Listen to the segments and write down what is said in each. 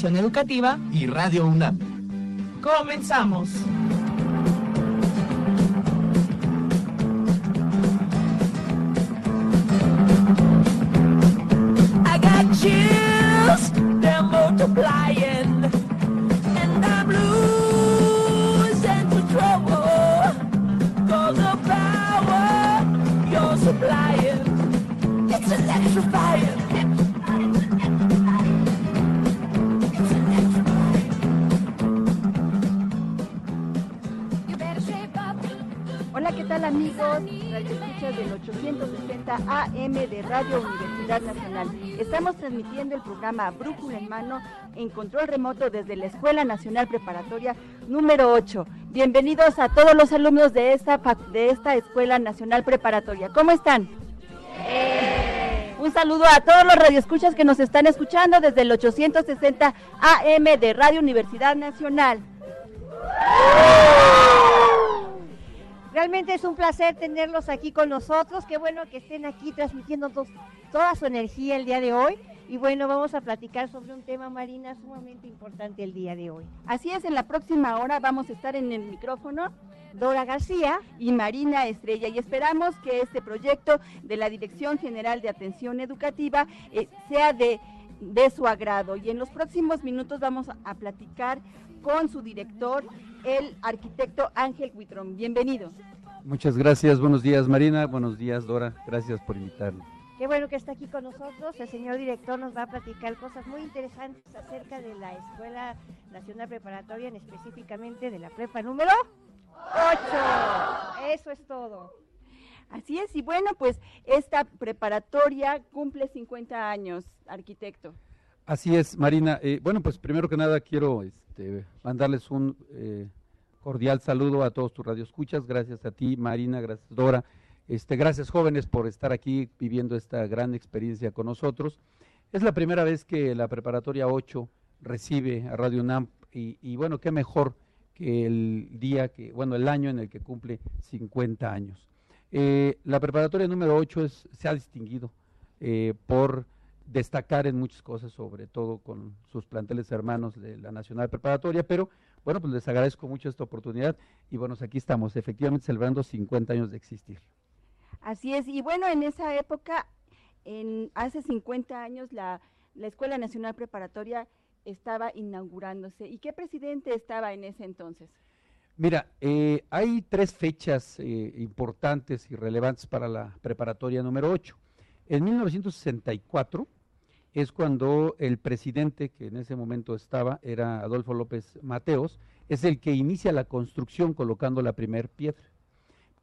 Educativa y Radio UNAM. Comenzamos. Tal amigos? Radio Escuchas del 860 AM de Radio Universidad Nacional. Estamos transmitiendo el programa Brújula en Mano en control remoto desde la Escuela Nacional Preparatoria número 8. Bienvenidos a todos los alumnos de esta, de esta Escuela Nacional Preparatoria. ¿Cómo están? Un saludo a todos los radioescuchas que nos están escuchando desde el 860 AM de Radio Universidad Nacional. Realmente es un placer tenerlos aquí con nosotros. Qué bueno que estén aquí transmitiendo to- toda su energía el día de hoy. Y bueno, vamos a platicar sobre un tema, Marina, sumamente importante el día de hoy. Así es, en la próxima hora vamos a estar en el micrófono Dora García, y Marina Estrella y esperamos que este proyecto de la Dirección General de Atención Educativa eh, sea de, de su agrado y en los próximos minutos vamos a platicar con su director, el arquitecto Ángel Huitrón. Bienvenido. Muchas gracias, buenos días Marina, buenos días Dora, gracias por invitarme. qué bueno que está aquí con nosotros. El señor director nos va a platicar cosas muy interesantes acerca de la Escuela Nacional Preparatoria, en específicamente de la prepa número 8. Eso es todo. Así es, y bueno, pues esta preparatoria cumple 50 años, arquitecto. Así es, Marina. Eh, bueno, pues primero que nada quiero este, mandarles un eh, cordial saludo a todos tus radioescuchas. Gracias a ti, Marina, gracias Dora. Este, gracias jóvenes por estar aquí viviendo esta gran experiencia con nosotros. Es la primera vez que la preparatoria 8 recibe a Radio UNAM y, bueno, qué mejor que el día que, bueno, el año en el que cumple 50 años. Eh, la preparatoria número 8 es, se ha distinguido por destacar en muchas cosas, sobre todo con sus planteles hermanos de la Nacional Preparatoria, pero bueno, pues les agradezco mucho esta oportunidad y bueno, aquí estamos, efectivamente celebrando 50 años de existir. Así es, y bueno, en esa época, en, hace 50 años, la, la Escuela Nacional Preparatoria estaba inaugurándose. ¿Y qué presidente estaba en ese entonces? Mira, eh, hay tres fechas eh, importantes y relevantes para la preparatoria número 8. En 1964 es cuando el presidente que en ese momento estaba, era Adolfo López Mateos, es el que inicia la construcción colocando la primer piedra.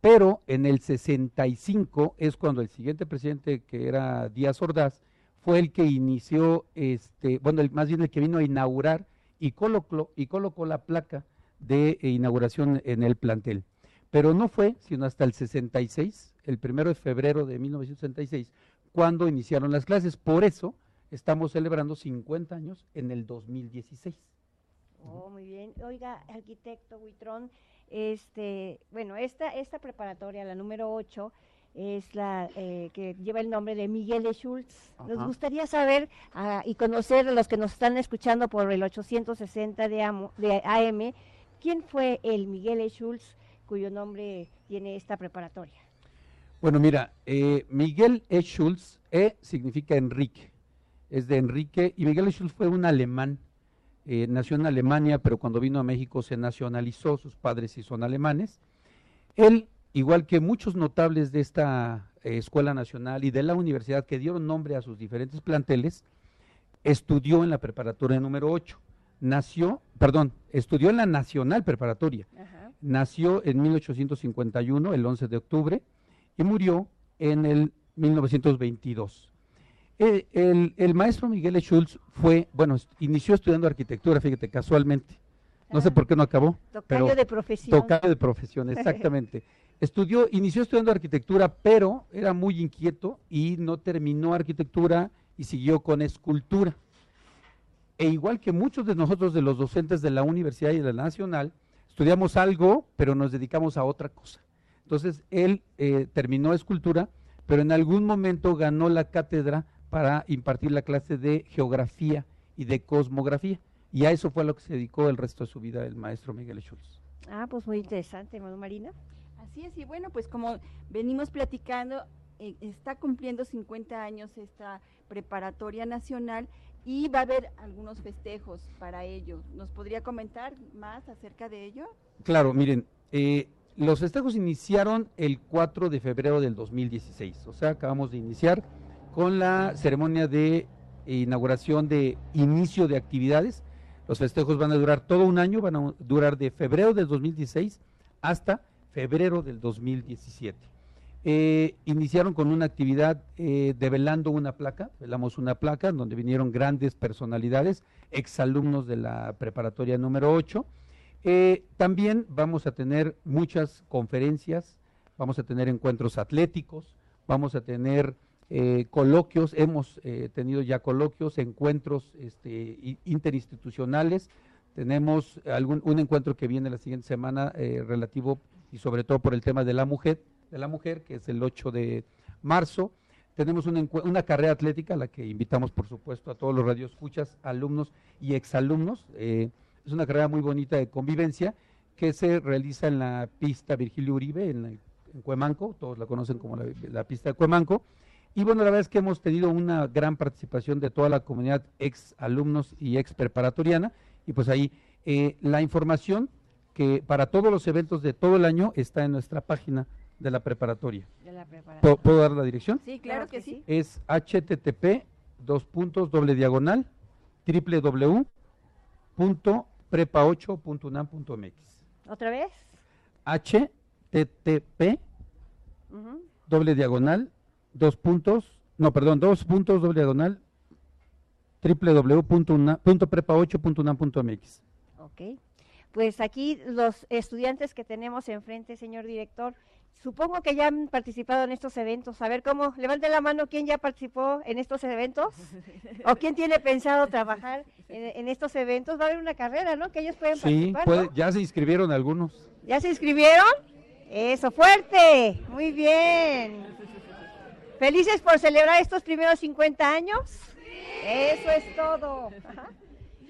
Pero en el 65 es cuando el siguiente presidente, que era Díaz Ordaz, fue el que inició, este, bueno, el- más bien el que vino a inaugurar y colocó, y colocó la placa de inauguración en el plantel. Pero no fue sino hasta el 66, el primero de febrero de 1966, cuando iniciaron las clases. Por eso estamos celebrando 50 años en el 2016. Oh, muy bien. Oiga, arquitecto Huitrón, este, bueno, esta, esta preparatoria, la número 8, es la eh, que lleva el nombre de Miguel de Schultz. Nos gustaría saber ah, y conocer a los que nos están escuchando por el 860 de, amo- de AM, quién fue el Miguel de Schultz cuyo nombre tiene esta preparatoria. Bueno, mira, eh, Miguel E. Schulz, E significa Enrique, es de Enrique, y Miguel E. Schulz fue un alemán, eh, nació en Alemania, pero cuando vino a México se nacionalizó, sus padres sí son alemanes. Él, igual que muchos notables de esta eh, Escuela Nacional y de la universidad que dieron nombre a sus diferentes planteles, estudió en la preparatoria número 8. Nació, perdón, estudió en la Nacional Preparatoria. Ajá. Nació en 1851, el 11 de octubre, y murió en el 1922. El, el- el maestro Miguel E. Schultz fue, bueno, inició estudiando arquitectura, fíjate, casualmente. No sé Ah. por qué no acabó. Tocayo pero de profesión. Tocayo de profesión, exactamente. Estudió, inició estudiando arquitectura, pero era muy inquieto y no terminó arquitectura y siguió con escultura. E igual que muchos de nosotros, de los docentes de la universidad y de la nacional, estudiamos algo, pero nos dedicamos a otra cosa. Entonces, él eh, terminó escultura, pero en algún momento ganó la cátedra para impartir la clase de geografía y de cosmografía. Y a eso fue a lo que se dedicó el resto de su vida el maestro Miguel Schultz. Ah, pues muy interesante, Manu Marina. Así es, y bueno, pues como venimos platicando, eh, está cumpliendo 50 años esta preparatoria nacional y va a haber algunos festejos para ello. ¿Nos podría comentar más acerca de ello? Claro, miren, eh, los festejos iniciaron el 4 de febrero del 2016, o sea, acabamos de iniciar con la ceremonia de inauguración de inicio de actividades. Los festejos van a durar todo un año, van a durar de febrero del 2016 hasta febrero del 2017. Eh, iniciaron con una actividad eh, develando una placa, velamos una placa donde vinieron grandes personalidades, exalumnos de la preparatoria número 8. Eh, también vamos a tener muchas conferencias, vamos a tener encuentros atléticos, vamos a tener eh, coloquios, hemos eh, tenido ya coloquios, encuentros este, interinstitucionales, tenemos algún, un encuentro que viene la siguiente semana eh, relativo y sobre todo por el tema de la mujer, de la mujer, que es el 8 de marzo. Tenemos una carrera atlética a la que invitamos, por supuesto, a todos los radioescuchas, alumnos y exalumnos. Eh, es una carrera muy bonita de convivencia que se realiza en la pista Virgilio Uribe, en, la- en Cuemanco, todos la conocen como la, la pista de Cuemanco. Y bueno, la verdad es que hemos tenido una gran participación de toda la comunidad ex alumnos y ex preparatoriana. Y pues ahí eh, la información que para todos los eventos de todo el año está en nuestra página de la preparatoria. De la preparación. ¿Puedo, puedo dar la dirección? Sí, claro, que, sí. Es http dos puntos doble diagonal www.prepa8.unam.mx ¿Otra vez? http doble diagonal dos puntos no perdón dos puntos doble diagonal www.prepa8.unam.mx Ok. Pues aquí los estudiantes que tenemos enfrente, señor director, supongo que ya han participado en estos eventos. A ver cómo, levante la mano quién ya participó en estos eventos o quién tiene pensado trabajar en, en estos eventos. Va a haber una carrera, ¿no? Que ellos pueden sí participar. ¿no? ya se inscribieron algunos ¿Ya se inscribieron? Eso, fuerte. Muy bien. ¿Felices por celebrar estos primeros 50 años? Eso es todo. Ajá.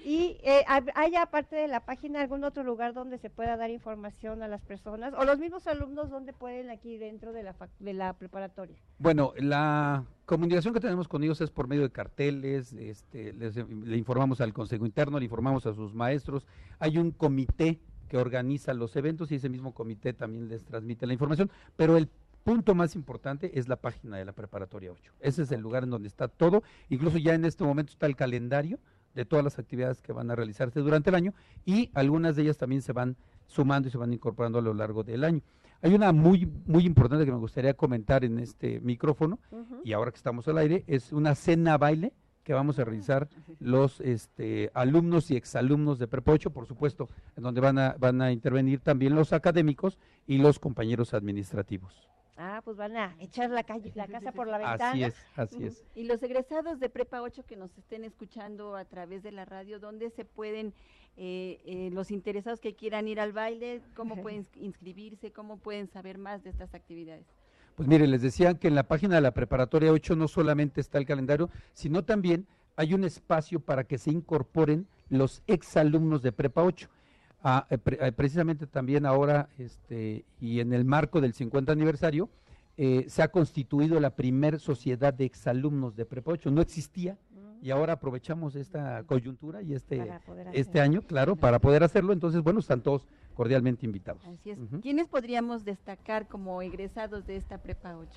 ¿Y eh, hay aparte de la página algún otro lugar donde se pueda dar información a las personas o los mismos alumnos donde pueden aquí dentro de la, de la preparatoria? Bueno, la comunicación que tenemos con ellos es por medio de carteles, este, les- le informamos al Consejo Interno, le informamos a sus maestros, hay un comité que organiza los eventos y ese mismo comité también les transmite la información, pero el punto más importante es la página de la Preparatoria 8. Ese es el lugar en donde está todo, incluso ya en este momento está el calendario de todas las actividades que van a realizarse durante el año y algunas de ellas también se van sumando y se van incorporando a lo largo del año. Hay una muy muy importante que me gustaría comentar en este micrófono y ahora que estamos al aire es una cena baile que vamos a realizar los este, alumnos y exalumnos de Prepa 8, por supuesto, en donde van a, van a intervenir también los académicos y los compañeros administrativos. Ah, pues van a echar la, calle, la casa por la ventana. Así es, así es. Y los egresados de Prepa 8 que nos estén escuchando a través de la radio, ¿dónde se pueden, eh, eh, los interesados que quieran ir al baile, cómo pueden inscribirse, cómo pueden saber más de estas actividades? Pues mire, les decía que en la página de la preparatoria 8 no solamente está el calendario, sino también hay un espacio para que se incorporen los exalumnos de Prepa 8. Ah, eh, pre- eh, precisamente también ahora, este, y en el marco del 50 aniversario, eh, se ha constituido la primer sociedad de exalumnos de Prepa 8. No existía Mm, y ahora aprovechamos esta coyuntura y este, este año, claro, para poder hacerlo. Entonces, bueno, están todos cordialmente invitados. Así es. ¿Quiénes podríamos destacar como egresados de esta Prepa 8?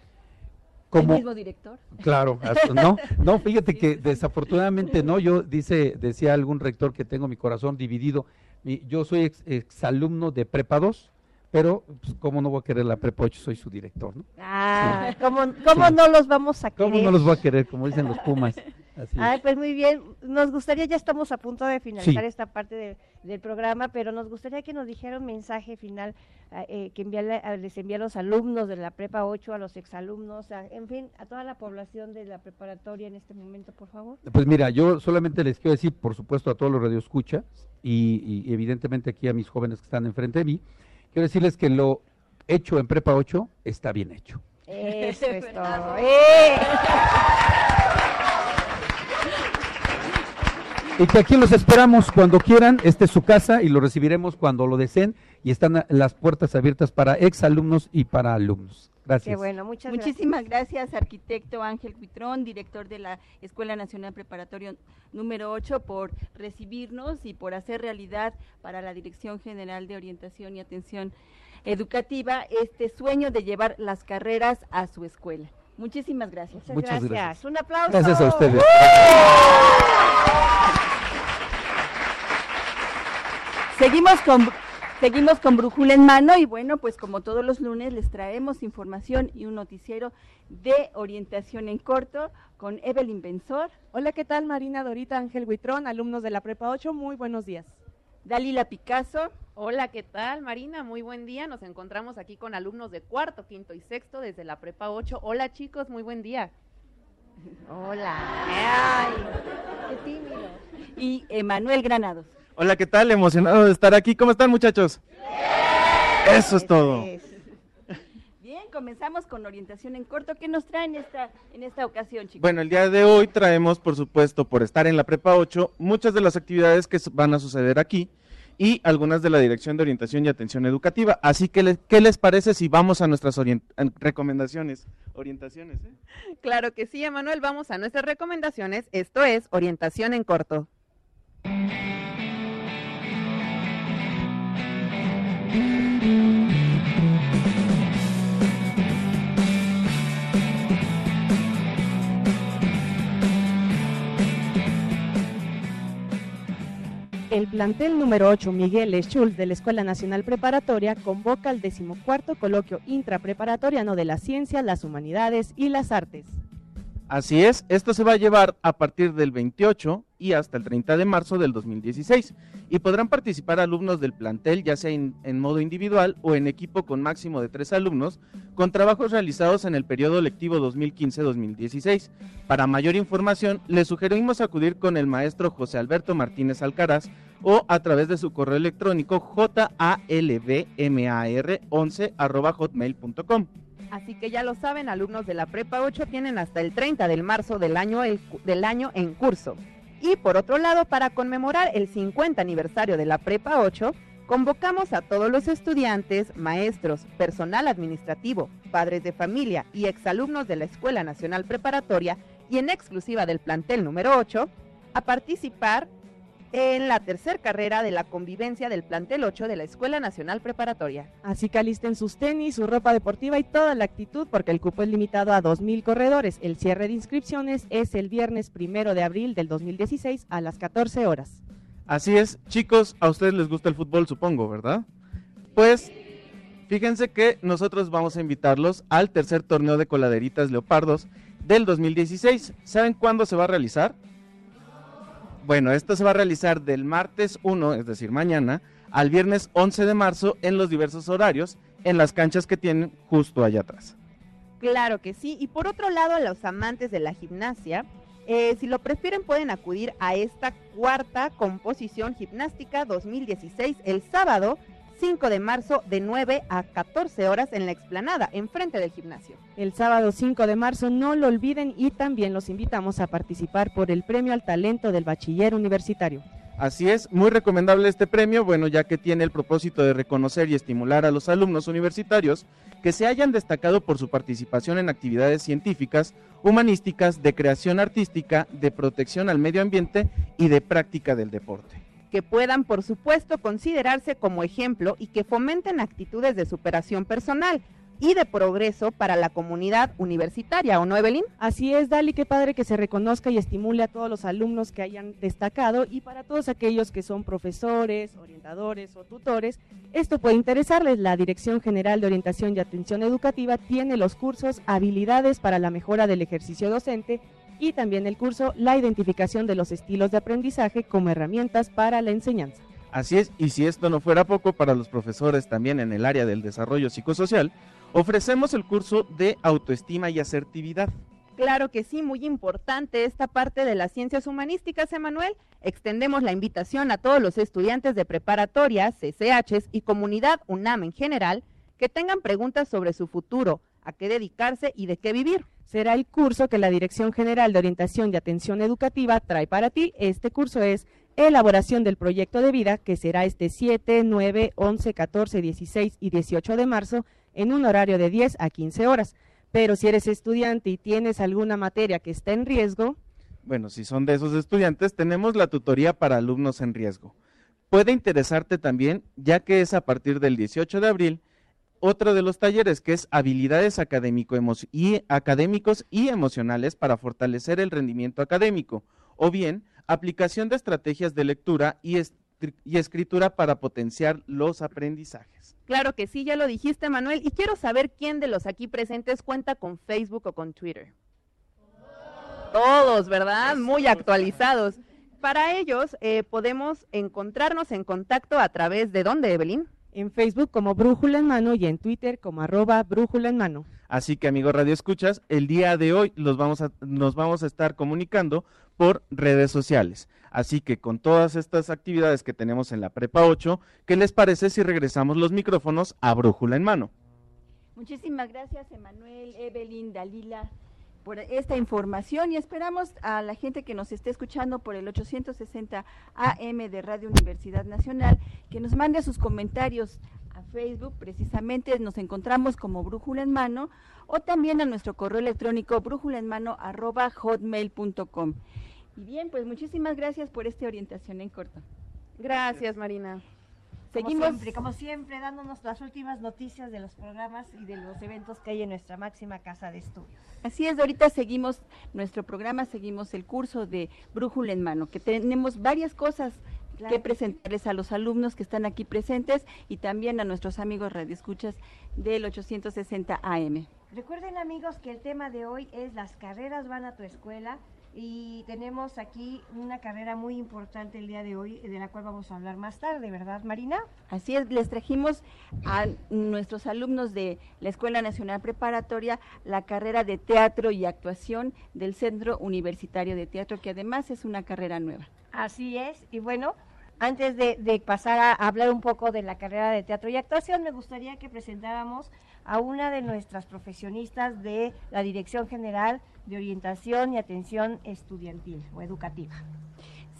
Como- ¿El mismo director? Claro, no, no, fíjate que desafortunadamente no, yo dice, decía algún rector que tengo mi corazón dividido, yo soy ex, exalumno de Prepa 2, pero pues, cómo no voy a querer la Prepa 8, soy su director, ¿no? Ah, ¿cómo, cómo Sí. no los vamos a querer? ¿Cómo no los voy a querer, como dicen los Pumas? Así Ay, es. pues muy bien. Nos gustaría, ya estamos a punto de finalizar Sí. esta parte de- del programa, pero nos gustaría que nos dijera un mensaje final eh, que enviarle- les envía a los alumnos de la Prepa 8, a los exalumnos, a- en fin, a toda la población de la preparatoria en este momento, por favor. Pues mira, yo solamente les quiero decir, por supuesto, a todos los radioescuchas y, y evidentemente aquí a mis jóvenes que están enfrente de mí, quiero decirles que lo hecho en Prepa 8 está bien hecho. Eso es todo. ¡Eh! y que aquí los esperamos cuando quieran. Esta es su casa y lo recibiremos cuando lo deseen. Y están las puertas abiertas para exalumnos y para alumnos. Gracias. Qué bueno, muchas Muchísimas gracias, arquitecto Ángel Cuitrón, director de la Escuela Nacional Preparatoria número 8, por recibirnos y por hacer realidad para la Dirección General de Orientación y Atención Educativa este sueño de llevar las carreras a su escuela. Muchísimas gracias. Muchas, Muchas gracias. gracias. Un aplauso. Gracias a ustedes. Seguimos con seguimos con Brújula en mano y bueno, pues como todos los lunes les traemos información y un noticiero de orientación en corto con Evelyn Benzor, Hola, ¿qué tal? Marina Dorita Ángel Huitrón, alumnos de la Prepa 8, muy buenos días. Dalila Picasso, Hola, ¿qué tal, Marina? Muy buen día. Nos encontramos aquí con alumnos de cuarto, quinto y sexto desde la Prepa 8. Hola, chicos, muy buen día. Hola. Ay, qué tímido. y Emanuel Granados. Hola, ¿qué tal? Emocionado de estar aquí. ¿Cómo están, muchachos? Eso es todo. Bien, comenzamos con orientación en corto. ¿Qué nos traen esta, en esta ocasión, chicos? Bueno, el día de hoy traemos, por supuesto, por estar en la Prepa 8, muchas de las actividades que van a suceder aquí y algunas de la Dirección de Orientación y Atención Educativa. Así que, ¿qué les parece si vamos a nuestras orient- recomendaciones? Orientaciones, ¿eh? Claro que sí, Emanuel. Vamos a nuestras recomendaciones. Esto es orientación en corto. El plantel número 8 Miguel. Schultz de la Escuela Nacional Preparatoria convoca al decimocuarto coloquio intrapreparatoriano de la ciencia, las humanidades y las artes. Así es, esto se va a llevar a partir del 28 y hasta el 30 de marzo del 2016 y podrán participar alumnos del plantel ya sea en, modo individual o en equipo con máximo de tres alumnos con trabajos realizados en el periodo lectivo 2015-2016. Para mayor información, les sugerimos acudir con el maestro José Alberto Martínez Alcaraz o a través de su correo electrónico jalbmar11 arroba hotmail.com. Así que ya lo saben, alumnos de la Prepa 8 tienen hasta el 30 del marzo del año, del año en curso. Y por otro lado, para conmemorar el 50 aniversario de la Prepa 8, convocamos a todos los estudiantes, maestros, personal administrativo, padres de familia y exalumnos de la Escuela Nacional Preparatoria y en exclusiva del plantel número 8 a participar en la tercer carrera de la convivencia del plantel 8 de la Escuela Nacional Preparatoria. Así que alisten sus tenis, su ropa deportiva y toda la actitud porque el cupo es limitado a 2.000 corredores. El cierre de inscripciones es el viernes primero de abril del 2016 a las 14 horas. Así es, chicos, a ustedes les gusta el fútbol, supongo, ¿verdad? Pues fíjense que nosotros vamos a invitarlos al tercer torneo de coladeritas leopardos del 2016. ¿Saben cuándo se va a realizar? Bueno, esto se va a realizar del martes 1, es decir, mañana, al viernes 11 de marzo en los diversos horarios en las canchas que tienen justo allá atrás. Claro que sí. Y por otro lado, a los amantes de la gimnasia, eh, si lo prefieren pueden acudir a esta cuarta composición gimnástica 2016 el sábado 5 de marzo de 9 a 14 horas en la explanada, enfrente del gimnasio. El sábado 5 de marzo no lo olviden y también los invitamos a participar por el Premio al Talento del Bachiller Universitario. Así es, muy recomendable este premio, bueno, ya que tiene el propósito de reconocer y estimular a los alumnos universitarios que se hayan destacado por su participación en actividades científicas, humanísticas, de creación artística, de protección al medio ambiente y de práctica del deporte. Que puedan, por supuesto, considerarse como ejemplo y que fomenten actitudes de superación personal y de progreso para la comunidad universitaria, ¿o no, Evelyn? Así es, Dali, qué padre que se reconozca y estimule a todos los alumnos que hayan destacado y para todos aquellos que son profesores, orientadores o tutores, esto puede interesarles. La Dirección General de Orientación y Atención Educativa tiene los cursos Habilidades para la mejora del ejercicio docente y también el curso La identificación de los estilos de aprendizaje como herramientas para la enseñanza. Así es, y si esto no fuera poco para los profesores también en el área del desarrollo psicosocial, ofrecemos el curso de autoestima y asertividad. Claro que sí, muy importante esta parte de las ciencias humanísticas, Emanuel. Extendemos la invitación a todos los estudiantes de preparatoria, CCHs y comunidad UNAM en general que tengan preguntas sobre su futuro, a qué dedicarse y de qué vivir. Será el curso que la Dirección General de Orientación y Atención Educativa trae para ti. Este curso es elaboración del proyecto de vida, que será este 7, 9, 11, 14, 16 y 18 de marzo en un horario de 10 a 15 horas. Pero si eres estudiante y tienes alguna materia que está en riesgo, Bueno, si son de esos estudiantes, tenemos la tutoría para alumnos en riesgo. Puede interesarte también, ya que es a partir del 18 de abril, otro de los talleres que es habilidades académico emo- y, académicos y emocionales para fortalecer el rendimiento académico, o bien aplicación de estrategias de lectura y, y escritura para potenciar los aprendizajes. Claro que sí, ya lo dijiste, Manuel, y quiero saber quién de los aquí presentes cuenta con Facebook o con Twitter. Todos, ¿verdad? Muy actualizados. Para ellos, eh, podemos encontrarnos en contacto a través de dónde, Evelyn? En Facebook como Brújula en Mano y en Twitter como arroba Brújula en Mano. Así que amigos Radio Escuchas, el día de hoy los vamos a, nos vamos a estar comunicando por redes sociales. Así que con todas estas actividades que tenemos en la Prepa 8, ¿qué les parece si regresamos los micrófonos a Brújula en mano? Muchísimas gracias, Emanuel, Evelyn, Dalila, por esta información y esperamos a la gente que nos esté escuchando por el 860 AM de Radio Universidad Nacional que nos mande sus comentarios a Facebook, precisamente nos encontramos como Brújula en Mano o también a nuestro correo electrónico brújula en mano arroba hotmail.com. Y bien, pues muchísimas gracias por esta orientación en corto. Gracias, Marina. Como Seguimos. siempre, como siempre, dándonos las últimas noticias de los programas y de los eventos que hay en nuestra máxima casa de estudios. Así es, ahorita seguimos nuestro programa, seguimos el curso de Brújula en Mano, que tenemos varias cosas Claro que presentarles a los alumnos que están aquí presentes y también a nuestros amigos radioescuchas del 860 AM. Recuerden amigos que el tema de hoy es las carreras van a tu escuela y tenemos aquí una carrera muy importante el día de hoy de la cual vamos a hablar más tarde, ¿verdad Marina? Así es, les trajimos a nuestros alumnos de la Escuela Nacional Preparatoria la carrera de teatro y actuación del Centro Universitario de Teatro, que además es una carrera nueva. Así es, y bueno, antes de, de pasar a hablar un poco de la carrera de teatro y actuación, me gustaría que presentáramos a una de nuestras profesionistas de la Dirección General de Orientación y Atención Estudiantil o Educativa.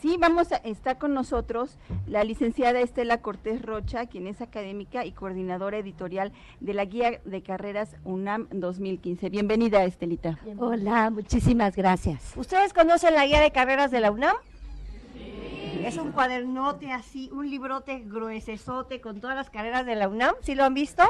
Sí, vamos a estar con nosotros la licenciada Estela Cortés Rocha, quien es académica y coordinadora editorial de la Guía de Carreras UNAM 2015. Bienvenida, Estelita. Hola, muchísimas gracias. ¿Ustedes conocen la guía de carreras de la UNAM? Es un cuadernote así, un librote gruesesote con todas las carreras de la UNAM. ¿Sí lo han visto?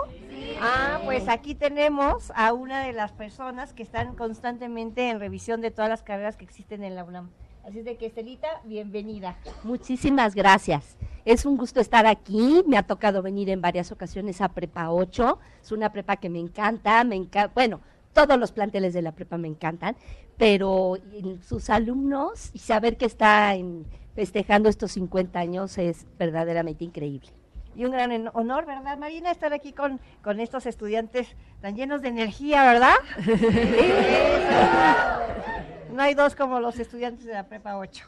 Ah, pues aquí tenemos a una de las personas que están constantemente en revisión de todas las carreras que existen en la UNAM. Así es de que, Estelita, bienvenida. Muchísimas gracias. Es un gusto estar aquí. Me ha tocado venir en varias ocasiones a Prepa 8. Es una prepa que me encanta, me encanta, bueno, todos los planteles de la prepa me encantan, pero sus alumnos y saber que está en- festejando estos 50 años es verdaderamente increíble. Y un gran honor, ¿verdad, Marina? Estar aquí con, con estos estudiantes tan llenos de energía, ¿verdad? no hay dos como los estudiantes de la Prepa 8.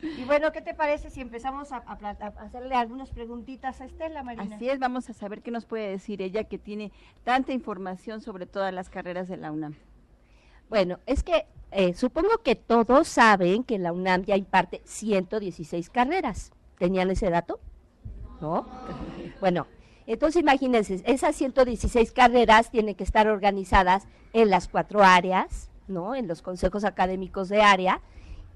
Y bueno, ¿qué te parece si empezamos a, a hacerle algunas preguntitas a Estela, Marina? Así es, vamos a saber qué nos puede decir ella que tiene tanta información sobre todas las carreras de la UNAM. Bueno, es que eh, supongo que todos saben que la UNAM ya imparte 116 carreras. ¿Tenían ese dato? ¿No? Bueno, entonces imagínense, esas 116 carreras tienen que estar organizadas en las cuatro áreas, ¿no? En los consejos académicos de área,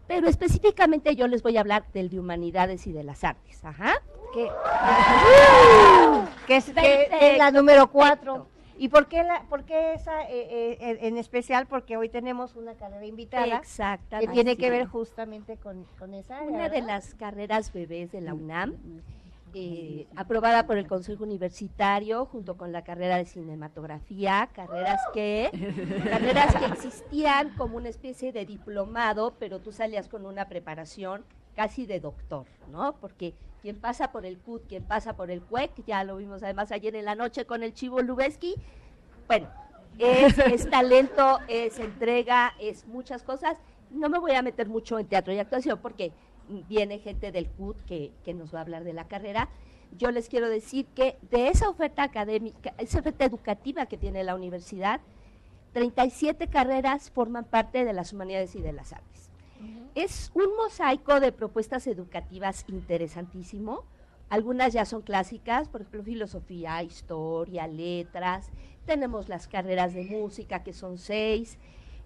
pero específicamente yo les voy a hablar del de humanidades y de las artes. Ajá. Que, que es, que es la número 4. ¿Y por qué, la, por qué esa eh, eh, en especial? Porque hoy tenemos una carrera invitada Exactamente. que tiene que ver justamente con, con esa área, Una de las carreras bebés de la UNAM, eh, aprobada por el Consejo Universitario junto con la carrera de cinematografía, carreras que, carreras que existían como una especie de diplomado, pero tú salías con una preparación casi de doctor, ¿no? Porque quien pasa por el CUT, quien pasa por el CUEC, ya lo vimos además ayer en la noche con el Chivo Lubeski, bueno, es, es talento, es entrega, es muchas cosas. No me voy a meter mucho en teatro y actuación porque viene gente del CUT que, que nos va a hablar de la carrera, yo les quiero decir que de esa oferta académica, esa oferta educativa que tiene la universidad, 37 carreras forman parte de las humanidades y de las artes. Es un mosaico de propuestas educativas interesantísimo. Algunas ya son clásicas, por ejemplo, filosofía, historia, letras. Tenemos las carreras de música, que son seis.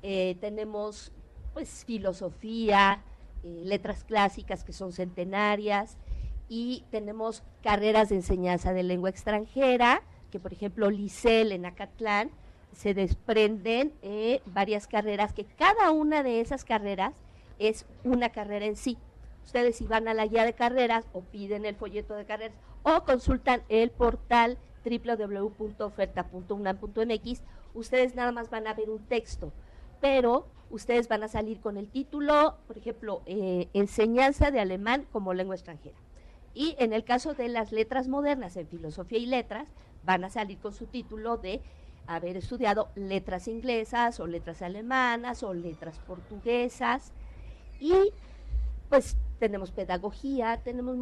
Eh, tenemos, pues, filosofía, eh, letras clásicas, que son centenarias. Y tenemos carreras de enseñanza de lengua extranjera, que, por ejemplo, Licel en Acatlán, se desprenden eh, varias carreras, que cada una de esas carreras es una carrera en sí. Ustedes si van a la guía de carreras o piden el folleto de carreras o consultan el portal www.oferta.unam.mx, ustedes nada más van a ver un texto, pero ustedes van a salir con el título, por ejemplo, eh, enseñanza de alemán como lengua extranjera. Y en el caso de las letras modernas en filosofía y letras, van a salir con su título de haber estudiado letras inglesas o letras alemanas o letras portuguesas. Y pues tenemos pedagogía, tenemos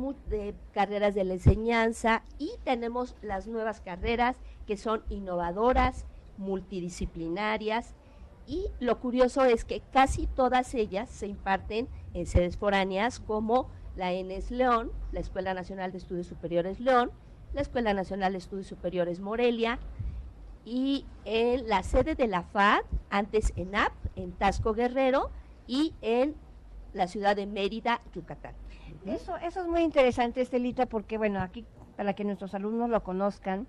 carreras de la enseñanza y tenemos las nuevas carreras que son innovadoras, multidisciplinarias. Y lo curioso es que casi todas ellas se imparten en sedes foráneas como la ENES León, la Escuela Nacional de Estudios Superiores León, la Escuela Nacional de Estudios Superiores Morelia y en la sede de la FAD, antes en AP, en Tasco Guerrero y en la ciudad de Mérida, Yucatán. Eso, eso es muy interesante, Estelita, porque bueno, aquí para que nuestros alumnos lo conozcan,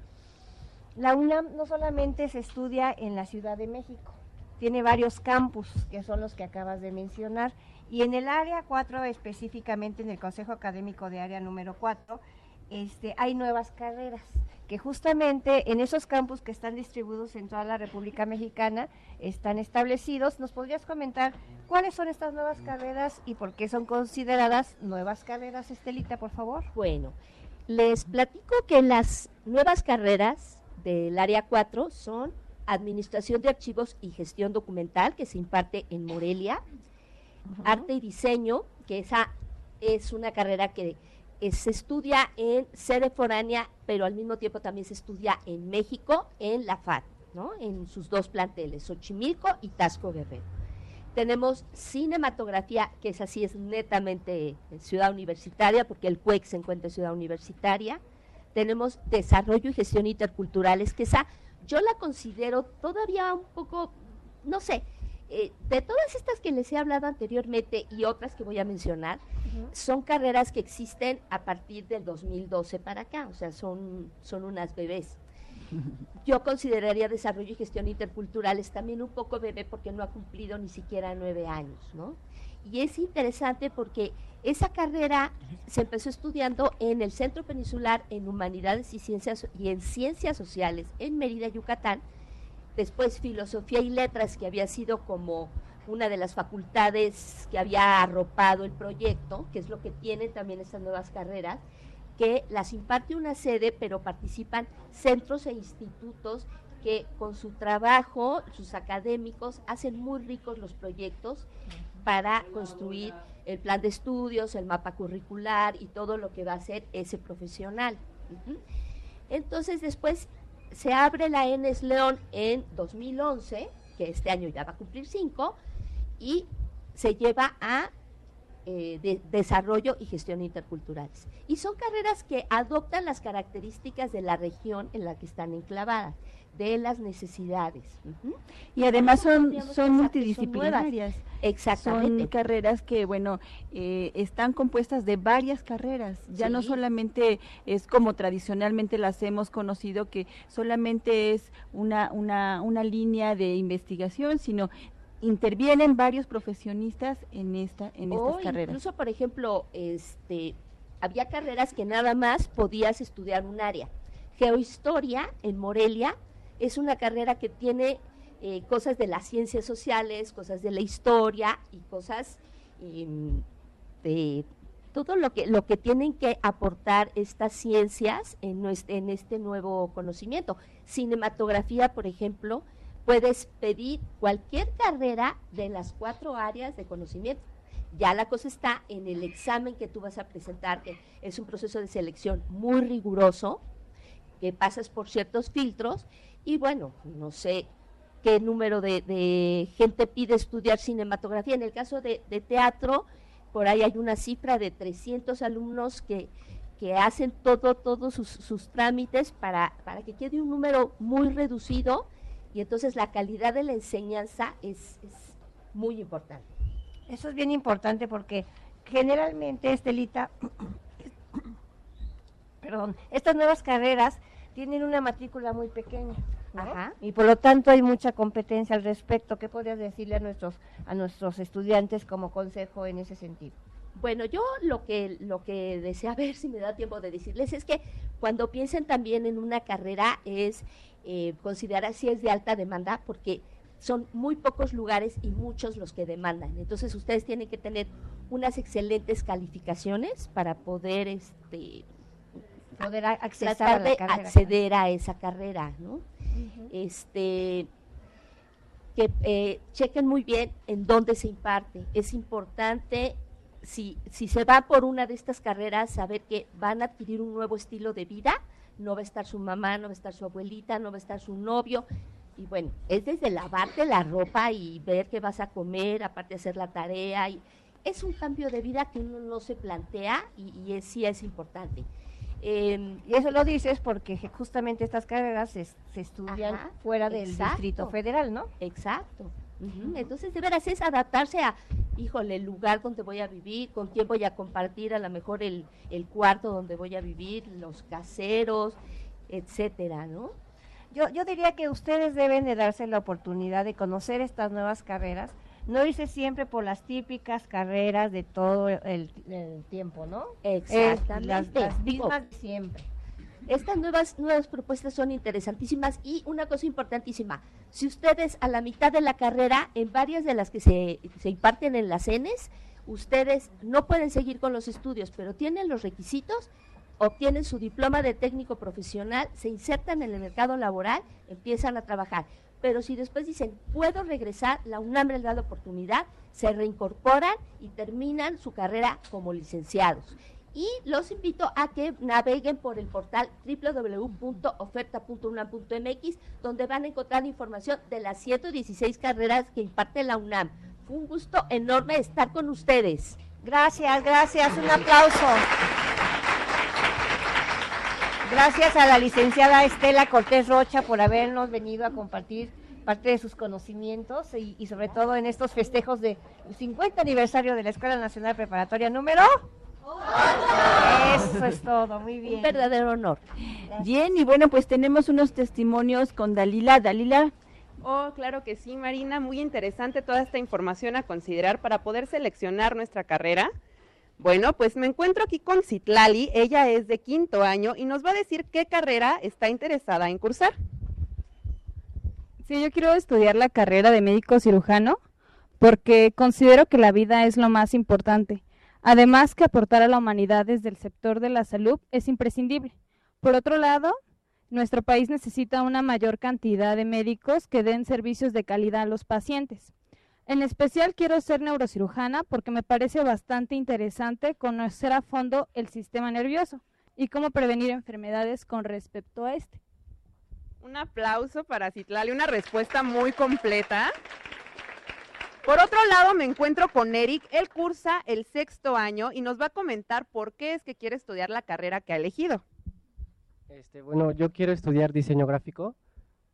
la UNAM no solamente se estudia en la Ciudad de México, tiene varios campus, que son los que acabas de mencionar, y en el área 4, específicamente en el Consejo Académico de Área número 4, este, hay nuevas carreras, que justamente en esos campus que están distribuidos en toda la República Mexicana están establecidos. ¿Nos podrías comentar cuáles son estas nuevas carreras y por qué son consideradas nuevas carreras, Estelita, por favor? Bueno, les platico que las nuevas carreras del área 4 son Administración de Archivos y Gestión Documental, que se imparte en Morelia, Arte y Diseño, que esa es una carrera que eh, se estudia en sede foránea, pero al mismo tiempo también se estudia en México, en la FAD, ¿no? en sus dos planteles, Xochimilco y Tasco Guerrero. Tenemos cinematografía, que esa sí es netamente en ciudad universitaria, porque el CUEC se encuentra en ciudad universitaria. Tenemos desarrollo y gestión interculturales, que esa yo la considero todavía un poco, no sé, eh, de todas estas que les he hablado anteriormente y otras que voy a mencionar, son carreras que existen a partir del 2012 para acá, o sea, son, son unas bebés. Yo consideraría desarrollo y gestión interculturales también un poco bebé porque no ha cumplido ni siquiera nueve años, ¿no? Y es interesante porque esa carrera se empezó estudiando en el Centro Peninsular en Humanidades y Ciencias y en Ciencias Sociales en Mérida, Yucatán. Después Filosofía y Letras, que había sido como una de las facultades que había arropado el proyecto, que es lo que tienen también estas nuevas carreras, que las imparte una sede, pero participan centros e institutos que con su trabajo, sus académicos, hacen muy ricos los proyectos para construir el plan de estudios, el mapa curricular y todo lo que va a hacer ese profesional. Entonces después se abre la ENES León en 2011, que este año ya va a cumplir cinco, y se lleva a eh, de- desarrollo y gestión interculturales. Y son carreras que adoptan las características de la región en la que están enclavadas, de las necesidades. Y además son, son multidisciplinarias. Exactamente. Son carreras que, bueno, eh, están compuestas de varias carreras. Ya no solamente es como tradicionalmente las hemos conocido, que solamente es una, una, una línea de investigación, sino intervienen varios profesionistas en esta en O estas carreras. incluso, por ejemplo, este, había carreras que nada más podías estudiar un área. Geohistoria en Morelia es una carrera que tiene eh, cosas de las ciencias sociales, cosas de la historia y cosas em, de todo lo que lo que tienen que aportar estas ciencias en, nues- en este nuevo conocimiento. Cinematografía, por ejemplo, puedes pedir cualquier carrera de las cuatro áreas de conocimiento. Ya la cosa está en el examen que tú vas a presentar, que es un proceso de selección muy riguroso, que pasas por ciertos filtros y bueno, no sé qué número de, gente pide estudiar cinematografía. En el caso de, de teatro, por ahí hay una cifra de 300 alumnos que, que hacen todo, todos sus, sus trámites para, para que quede un número muy reducido y entonces la calidad de la enseñanza es, es muy importante. Eso es bien importante porque generalmente, Estelita, perdón, estas nuevas carreras tienen una matrícula muy pequeña. ¿no? Ajá. Y por lo tanto hay mucha competencia al respecto. ¿Qué podrías decirle a nuestros, a nuestros estudiantes como consejo en ese sentido? Bueno, yo lo que, lo que desea ver si me da tiempo de decirles es que cuando piensen también en una carrera es eh, considerar si es de alta demanda porque son muy pocos lugares y muchos los que demandan. Entonces ustedes tienen que tener unas excelentes calificaciones para poder este, Poder accesar a la de carrera. acceder a esa carrera, ¿no? Este que eh, chequen muy bien en dónde se imparte. Es importante si, si se va por una de estas carreras saber que van a adquirir un nuevo estilo de vida. No va a estar su mamá, no va a estar su abuelita, no va a estar su novio. Y bueno, es desde lavarte la ropa y ver qué vas a comer, aparte de hacer la tarea. Y es un cambio de vida que uno no se plantea y, y es- sí es importante. Em, Y eso lo dices porque justamente estas carreras se, se estudian Ajá, fuera del exacto. Distrito Federal, ¿no? Exacto. Ujú, Entonces, de veras, es adaptarse a, híjole, el lugar donde voy a vivir, con quién voy a compartir, a lo mejor el, el cuarto donde voy a vivir, los caseros, etcétera, ¿no? Yo, yo diría que ustedes deben de darse la oportunidad de conocer estas nuevas carreras, no irse siempre por las típicas carreras de todo el, el tiempo, ¿no? Exactamente. las, mismas de siempre. Estas nuevas, nuevas propuestas son interesantísimas y una cosa importantísima, si ustedes a la mitad de la carrera, en varias de las que se, se imparten en las ENES, ustedes no pueden seguir con los estudios, pero tienen los requisitos, obtienen su diploma de técnico profesional, se insertan en el mercado laboral, empiezan a trabajar. Pero si después dicen, puedo regresar, la UNAM les da la oportunidad, se reincorporan y terminan su carrera como licenciados. Y los invito a que naveguen por el portal www.oferta.unam.mx, donde van a encontrar información de las 116 carreras que imparte la UNAM. Fue un gusto enorme estar con ustedes. Gracias, gracias, un aplauso. Gracias a la licenciada Estela Cortés Rocha por habernos venido a compartir parte de sus conocimientos y, y sobre todo en estos festejos del 50 aniversario de la Escuela Nacional Preparatoria número Eso es todo, muy bien. Un verdadero honor. Bien, y bueno, pues tenemos unos testimonios con Dalila. Dalila, Oh, claro que sí, Marina. Muy interesante toda esta información a considerar para poder seleccionar nuestra carrera. Bueno, pues me encuentro aquí con Citlali. Ella es de quinto año y nos va a decir qué carrera está interesada en cursar. Sí, yo quiero estudiar la carrera de médico cirujano porque considero que la vida es lo más importante. Además que aportar a la humanidad desde el sector de la salud es imprescindible. Por otro lado, nuestro país necesita una mayor cantidad de médicos que den servicios de calidad a los pacientes. En especial quiero ser neurocirujana porque me parece bastante interesante conocer a fondo el sistema nervioso y cómo prevenir enfermedades con respecto a este. Un aplauso para Citlali, una respuesta muy completa. Por otro lado, me encuentro con Eric. Él cursa el sexto año y nos va a comentar por qué es que quiere estudiar la carrera que ha elegido. Este, bueno, yo quiero estudiar diseño gráfico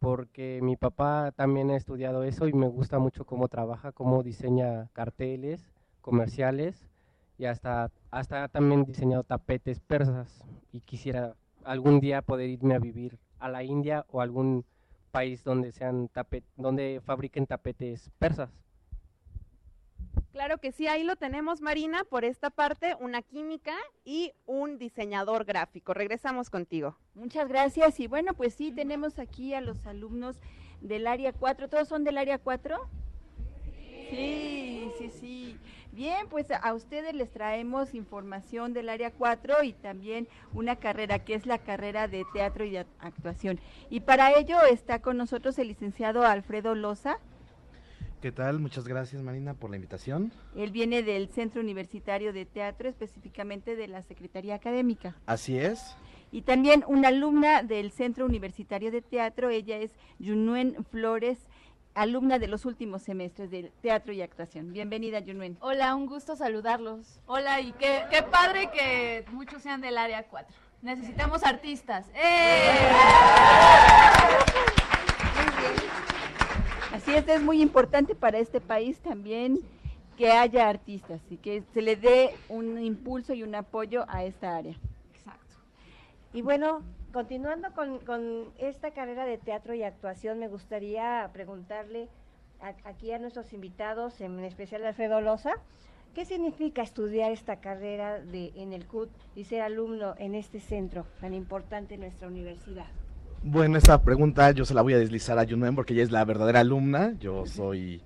porque mi papá también ha estudiado eso y me gusta mucho cómo trabaja, cómo diseña carteles, comerciales y hasta, hasta ha también diseñado tapetes persas y quisiera algún día poder irme a vivir a la India o algún país donde sean tapet, donde fabriquen tapetes persas. Claro que sí, ahí lo tenemos, Marina, por esta parte, una química y un diseñador gráfico. Regresamos contigo. muchas gracias. Y bueno, pues sí, tenemos aquí a los alumnos del área 4. ¿Todos son del área 4? Sí, sí, sí. Bien, pues a ustedes les traemos información del área 4 y también una carrera que es la carrera de teatro y de actuación. Y para ello está con nosotros el licenciado Alfredo Loza. ¿Qué tal? Muchas gracias Marina por la invitación. Él viene del Centro Universitario de Teatro, específicamente de la Secretaría Académica. Así es. Y también una alumna del Centro Universitario de Teatro, ella es Yunuen Flores, alumna de los últimos semestres de Teatro y Actuación. Bienvenida, Yunuen. Hola, un gusto saludarlos. Hola, y qué, qué padre que muchos sean del área 4. Necesitamos artistas. ¡Eh! Así es, es muy importante para este país también que haya artistas y que se le dé un impulso y un apoyo a esta área. Exacto. Y bueno, continuando con, con esta carrera de teatro y actuación, me gustaría preguntarle aquí a nuestros invitados, en especial a Alfredo Loza, ¿qué significa estudiar esta carrera de, en el CUT y ser alumno en este centro tan importante en nuestra universidad? Bueno, esta pregunta yo se la voy a deslizar a Yunuen porque ella es la verdadera alumna. Yo soy